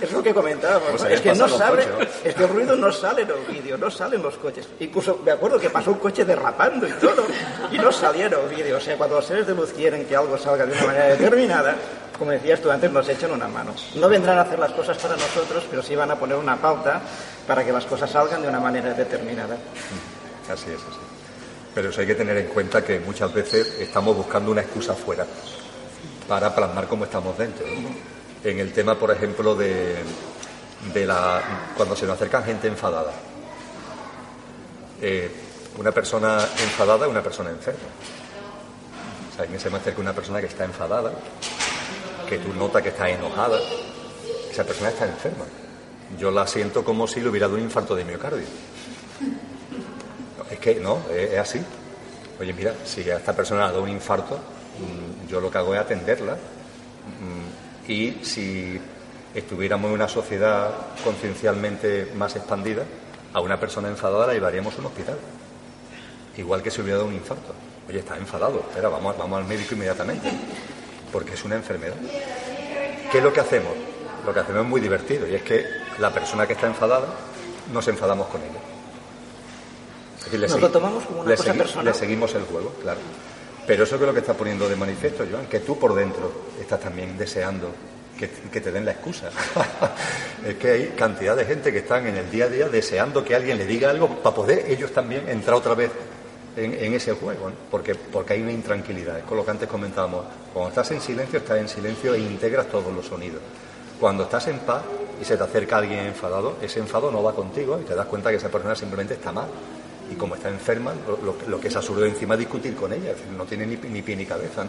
es lo que comentábamos. Pues ¿no? Es que no sabe, coches, ¿no? es que el ruido no sale en los vídeos, no salen los coches. Incluso me acuerdo que pasó un coche derrapando y todo, y no salieron los vídeos. O sea, cuando los seres de luz quieren que algo salga de una manera determinada, como decías tú antes, nos echan una mano. No vendrán a hacer las cosas para nosotros, pero sí van a poner una pauta para que las cosas salgan de una manera determinada. Así es, así. Pero eso hay que tener en cuenta que muchas veces estamos buscando una excusa fuera para plasmar cómo estamos dentro. En el tema, por ejemplo, de, de la, cuando se nos acerca gente enfadada. Eh, una persona enfadada es una persona enferma. O sea, a se me acerca una persona que está enfadada, que tú notas que está enojada. Esa persona está enferma. Yo la siento como si le hubiera dado un infarto de miocardio. Es que no, es, así. Oye, mira, si a esta persona le ha dado un infarto, mm, yo lo que hago es atenderla. Mm, Y si estuviéramos en una sociedad conciencialmente más expandida, a una persona enfadada la llevaríamos a un hospital. Igual que si hubiera dado un infarto. Oye, está enfadado, espera, vamos, vamos al médico inmediatamente. Porque es una enfermedad. ¿Qué es lo que hacemos? Lo que hacemos es muy divertido y es que la persona que está enfadada nos enfadamos con ella. Es decir, le Nos lo tomamos como una le cosa segui- personal. Le seguimos el juego, claro. Pero eso es lo que está poniendo de manifiesto, Joan, que tú por dentro estás también deseando que, te den la excusa. es que hay cantidad de gente que están en el día a día deseando que alguien le diga algo para poder ellos también entrar otra vez en, ese juego, porque, porque hay una intranquilidad. Es con lo que antes comentábamos. Cuando estás en silencio, estás en silencio e integras todos los sonidos. Cuando estás en paz y se te acerca alguien enfadado, ese enfado no va contigo y te das cuenta que esa persona simplemente está mal. Y como está enferma, lo, que es absurdo encima discutir con ella, no tiene ni pie ni cabeza.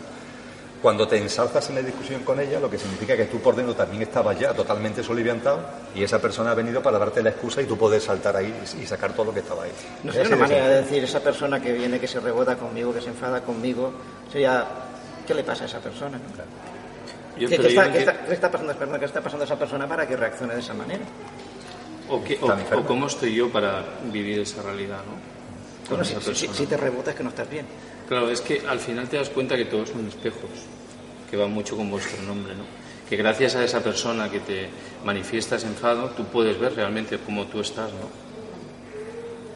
Cuando te ensalzas en la discusión con ella, lo que significa que tú por dentro también estabas ya totalmente soliviantado y esa persona ha venido para darte la excusa y tú puedes saltar ahí y sacar todo lo que estaba ahí. No sería una manera de decir, esa persona que viene, que se rebota conmigo, que se enfada conmigo, sería, ¿qué le pasa a esa persona? ¿Qué, está, pasando, ¿Qué está pasando a esa persona para que reaccione de esa manera? O, cómo estoy yo para vivir esa realidad, ¿no? si, te rebotas que no estás bien. Claro, es que al final te das cuenta que todos son espejos, que va mucho con vuestro nombre, ¿no? Que gracias a esa persona que te manifiesta ese enfado, tú puedes ver realmente cómo tú estás, ¿no?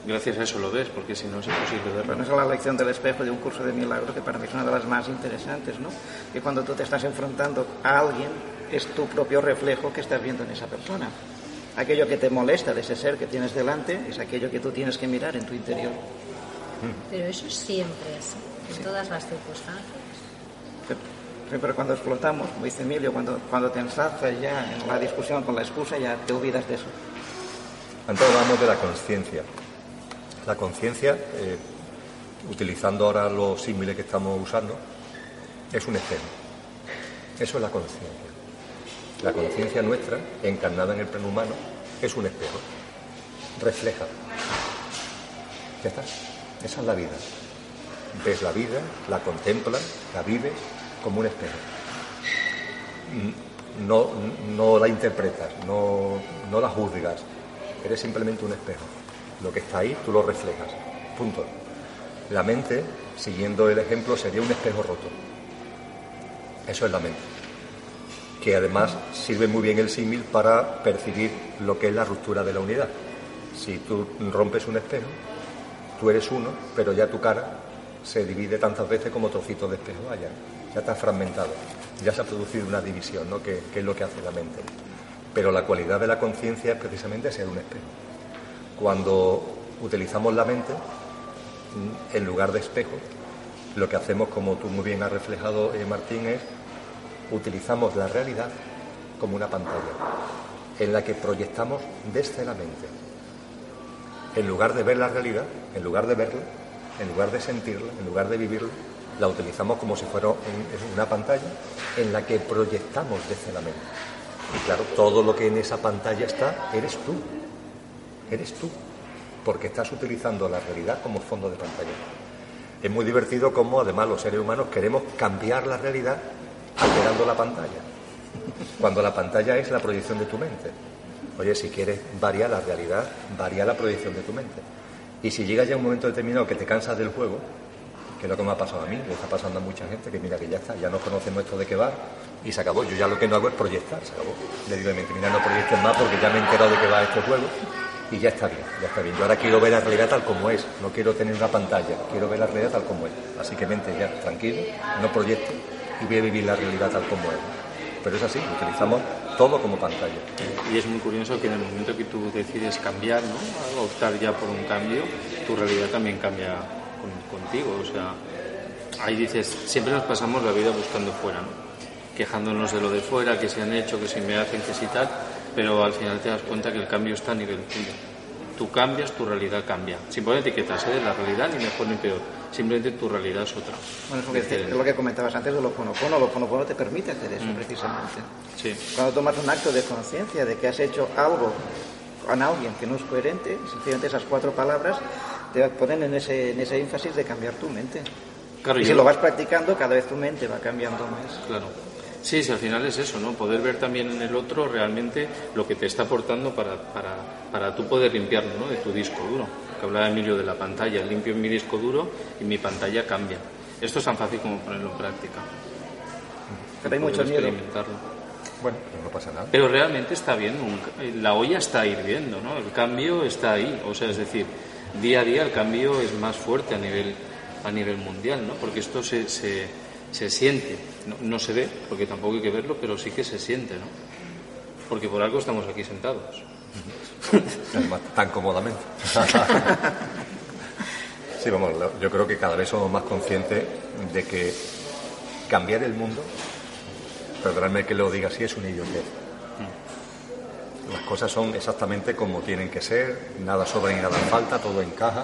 Gracias a eso lo ves, porque si no es imposible verlo. Bueno, es la lección del espejo de un curso de milagros que para mí es una de las más interesantes, ¿no? Que cuando tú te estás enfrentando a alguien, es tu propio reflejo que estás viendo en esa persona. Aquello que te molesta de ese ser que tienes delante es aquello que tú tienes que mirar en tu interior. Pero eso siempre es en todas las circunstancias. Pero, cuando explotamos, como dice Emilio, cuando, cuando te ensalzas ya en la discusión con la excusa, ya te olvidas de eso. Antes hablamos de la conciencia. La conciencia, eh, utilizando ahora los símiles que estamos usando, es un espejo. Eso es la conciencia. La conciencia nuestra, encarnada en el plano humano, es un espejo. Refleja. Ya está. Esa es la vida. Ves la vida, la contemplas, la vives como un espejo. No, no la interpretas, no, no la juzgas, eres simplemente un espejo. Lo que está ahí, tú lo reflejas. Punto. La mente, siguiendo el ejemplo, sería un espejo roto. Eso es la mente. Que además sirve muy bien el símil para percibir lo que es la ruptura de la unidad. Si tú rompes un espejo, tú eres uno, pero ya tu cara se divide tantas veces como trocitos de espejo allá. Ya está fragmentado, ya se ha producido una división, ¿no? que, es lo que hace la mente. Pero la cualidad de la conciencia es precisamente ser un espejo. Cuando utilizamos la mente, en lugar de espejo, lo que hacemos, como tú muy bien has reflejado, eh, Martín, es utilizamos la realidad como una pantalla en la que proyectamos desde la mente en lugar de ver la realidad, en lugar de verla, en lugar de sentirla, en lugar de vivirla, la utilizamos como si fuera una pantalla en la que proyectamos desde la mente. Y claro, todo lo que en esa pantalla está, eres tú. Eres tú. Porque estás utilizando la realidad como fondo de pantalla. Es muy divertido cómo además los seres humanos queremos cambiar la realidad alterando la pantalla. Cuando la pantalla es la proyección de tu mente. Oye, si quieres variar la realidad, varía la proyección de tu mente. Y si llega ya un momento determinado que te cansas del juego, que es lo que me ha pasado a mí, le está pasando a mucha gente, que mira que ya está, ya no conocemos esto de qué va y se acabó. Yo ya lo que no hago es proyectar, se acabó. Le digo a mi mira, no proyectes más porque ya me he enterado de qué va este juego y ya está bien, ya está bien. Yo ahora quiero ver la realidad tal como es, no quiero tener una pantalla, quiero ver la realidad tal como es. Así que mente ya, tranquilo, no proyecte y voy a vivir la realidad tal como es. Pero es así, utilizamos todo como pantalla. Y es muy curioso que en el momento que tú decides cambiar, ¿no? optar ya por un cambio, tu realidad también cambia contigo. O sea, ahí dices, siempre nos pasamos la vida buscando fuera, ¿no? quejándonos de lo de fuera, que se han hecho, que si me hacen, que si pero al final te das cuenta que el cambio está a nivel tuyo. Tú cambias, tu realidad cambia. Sin poner etiquetas, ¿eh? La realidad ni mejor ni peor simplemente tu realidad es otra. Bueno, es, lo que, comentabas antes de lo ponopono, lo ponopono te permite hacer eso mm. precisamente. Sí. Cuando tomas un acto de conciencia de que has hecho algo con alguien que no es coherente, sencillamente esas cuatro palabras te ponen en ese, en ese énfasis de cambiar tu mente. Claro, y si lo vas practicando, cada vez tu mente va cambiando más. Claro. Sí, sí, al final es eso, ¿no? Poder ver también en el otro realmente lo que te está aportando para, para, para tú poder limpiarlo, ¿no? De tu disco duro que hablaba Emilio de la pantalla, limpio mi disco duro y mi pantalla cambia. Esto es tan fácil como ponerlo en práctica. Pero hay mucho miedo. Bueno, pues no pasa nada. Pero realmente está bien, la olla está hirviendo, ¿no? El cambio está ahí, o sea, es decir, día a día el cambio es más fuerte a nivel, a nivel mundial, ¿no? Porque esto se, se, se siente, no, no se ve, porque tampoco hay que verlo, pero sí que se siente, ¿no? Porque por algo estamos aquí sentados. Tan cómodamente. Sí, vamos, yo creo que cada vez somos más conscientes de que cambiar el mundo, perdonadme que lo diga así, es una idiotez. Las cosas son exactamente como tienen que ser, nada sobra ni nada falta, todo encaja.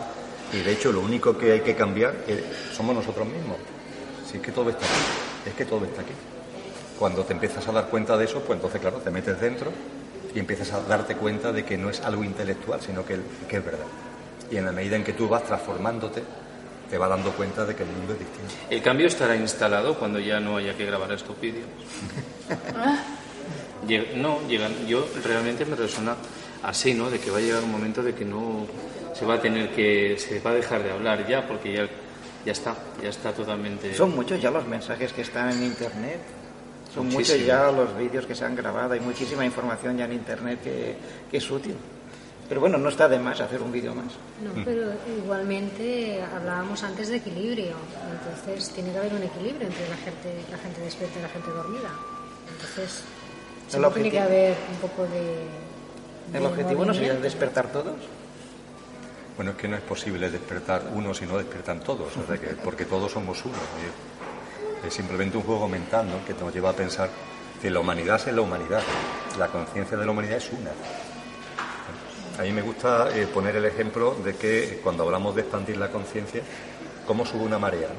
Y de hecho, lo único que hay que cambiar eh, somos nosotros mismos. Si es que todo está aquí, es que todo está aquí. Cuando te empiezas a dar cuenta de eso, pues entonces, claro, te metes dentro y empiezas a darte cuenta de que no es algo intelectual, sino que, que es verdad. Y en la medida en que tú vas transformándote, te vas dando cuenta de que el mundo es distinto. El cambio estará instalado cuando ya no haya que grabar estos vídeos. Lleg- No, llegan, yo realmente me resuena así, ¿no? De que va a llegar un momento de que no se va a tener que, se va a dejar de hablar ya, porque ya, ya está, ya está totalmente. Son muchos ya los mensajes que están en Internet. Son muchos ya los vídeos que se han grabado. Hay muchísima información ya en Internet que, que es útil. Pero bueno, no está de más hacer un vídeo más. No, pero igualmente hablábamos antes de equilibrio. Entonces tiene que haber un equilibrio entre la gente, la gente despierta y la gente dormida. Entonces El siempre tiene que objetivo- haber un poco de. ¿El de objetivo no sería despertar todos? Bueno, es que no es posible despertar uno si no despiertan todos, o sea que, porque todos somos uno. Es simplemente un juego mental ¿no? que nos lleva a pensar que la humanidad es la humanidad, la conciencia de la humanidad es una. A mí me gusta eh, poner el ejemplo de que cuando hablamos de expandir la conciencia, ¿cómo sube una marea?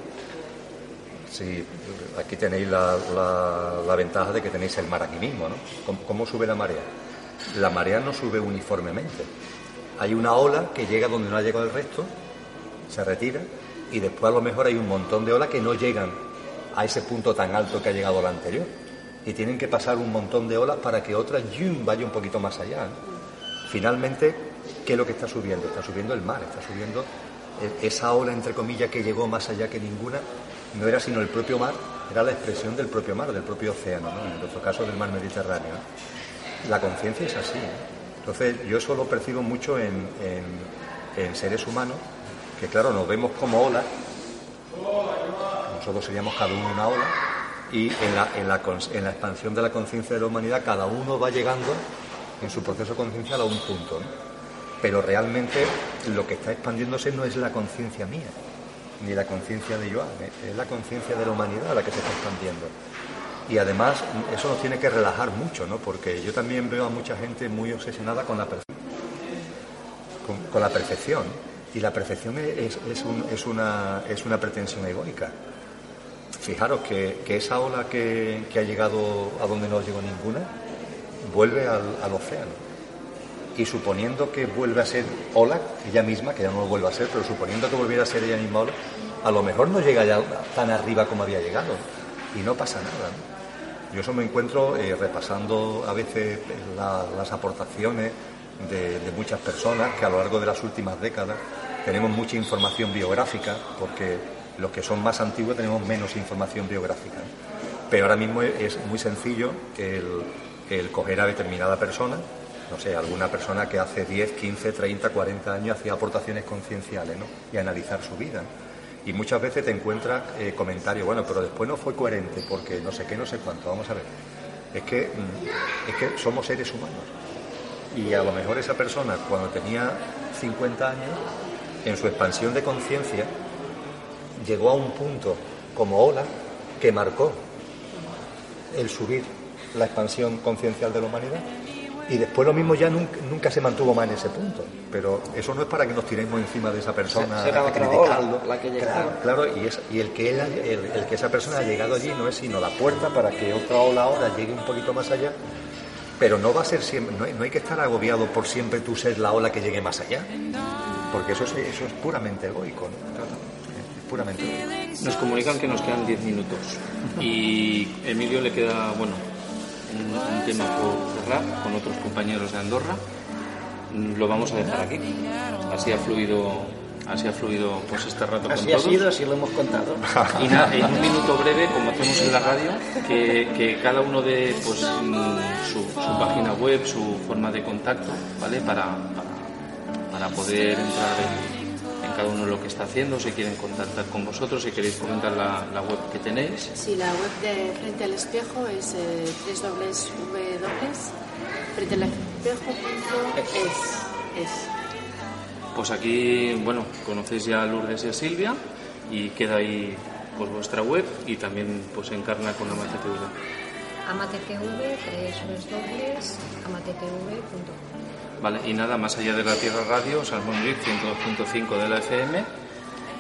Si aquí tenéis la, la- ventaja de que tenéis el mar aquí mismo, ¿no? ¿Cómo, cómo sube la marea? La marea no sube uniformemente. Hay una ola que llega donde no ha llegado el resto, se retira, y después a lo mejor hay un montón de olas que no llegan a ese punto tan alto que ha llegado la anterior. Y tienen que pasar un montón de olas para que otra ¡yum! vaya un poquito más allá. Finalmente, ¿qué es lo que está subiendo? Está subiendo el mar, está subiendo eh, esa ola, entre comillas, que llegó más allá que ninguna, no era sino el propio mar, era la expresión del propio mar, del propio océano, ¿no? en nuestro caso del mar Mediterráneo. La conciencia es así. Entonces, yo eso lo percibo mucho en, en- en seres humanos, que claro, nos vemos como olas, nosotros seríamos cada uno una ola, y en la, expansión de la conciencia de la humanidad, cada uno va llegando en su proceso conciencial a un punto. ¿no? Pero realmente lo que está expandiéndose no es la conciencia mía, ni la conciencia de Joan, ¿eh? es la conciencia de la humanidad la que se está expandiendo. Y además eso nos tiene que relajar mucho, ¿no? porque yo también veo a mucha gente muy obsesionada con la. Con, con la perfección. Y la perfección es, es un- es una, pretensión egoica. Fijaros que, esa ola que, ha llegado a donde no llegó ninguna, vuelve al, océano. Y suponiendo que vuelve a ser ola, ella misma, que ya no lo vuelve a ser, pero suponiendo que volviera a ser ella misma ola, a lo mejor no llega ya tan arriba como había llegado. Y no pasa nada. Yo eso me encuentro eh, repasando a veces la- las aportaciones de muchas personas que a lo largo de las últimas décadas tenemos mucha información biográfica, porque los que son más antiguos tenemos menos información biográfica. ¿no? Pero ahora mismo es muy sencillo el, el coger a determinada persona, no sé, alguna persona que hace 10, 15, 30, 40 años hacía aportaciones concienciales ¿no? y analizar su vida. Y muchas veces te encuentras eh, comentarios, bueno, pero después no fue coherente porque no sé qué, no sé cuánto. Vamos a ver. Es que, mm, es que somos seres humanos. Y a lo mejor esa persona, cuando tenía 50 años, en su expansión de conciencia, llegó a un punto como ola que marcó el subir la expansión conciencial de la humanidad. Y después lo mismo ya nunca, nunca se mantuvo más en ese punto. Pero eso no es para que nos tiremos encima de esa persona, Será a criticarlo. la que. Claro, claro, y, es, y el, que él haya- el, el que esa persona ha llegado allí no es sino la puerta para que otra ola ahora llegue un poquito más allá. Pero no va a ser siempre, no hay, no hay que estar agobiado por siempre tú ser la ola que llegue más allá. Porque eso es, eso es puramente egoico, ¿no? Es puramente egoico. Nos comunican que nos quedan 10 minutos y Emilio le queda, bueno, un, un tema por cerrar con otros compañeros de Andorra. Lo vamos a dejar aquí. Así ha fluido, así ha fluido pues este rato con Así ha todos. sido, así lo hemos contado. Y nada, en un minuto breve, como hacemos en la radio, que, que cada uno dé pues, su, su página web, su forma de contacto, ¿vale? Para, para, para poder entrar en, en cada uno lo que está haciendo, si quieren contactar con vosotros, si queréis comentar la, la web que tenéis. Sí, la web de Frente al Espejo es eh, www.frentealespejo.es. Es. Pues aquí, bueno, conocéis ya a Lourdes y a Silvia y queda ahí pues vuestra web y también pues encarna con AmateTV. AmateTV, tres dobles, amatetv.com. Vale, y nada, más allá de la Tierra Radio, Salmón Vic 102.5 de la FM,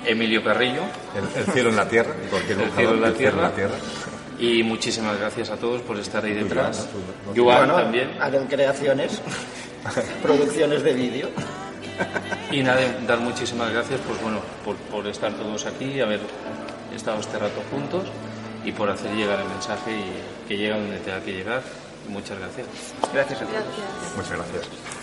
Emilio Carrillo. El, cielo en la tierra, cualquier el cielo en la, tierra. Y muchísimas gracias a todos por estar ahí detrás. Joan también. Hagan creaciones, producciones de vídeo. Y nada, dar muchísimas gracias pues bueno, por, por estar todos aquí, haber estado este rato juntos y por hacer llegar el mensaje y que llegue donde tenga que llegar. Muchas gracias. Gracias a todos. Muchas gracias.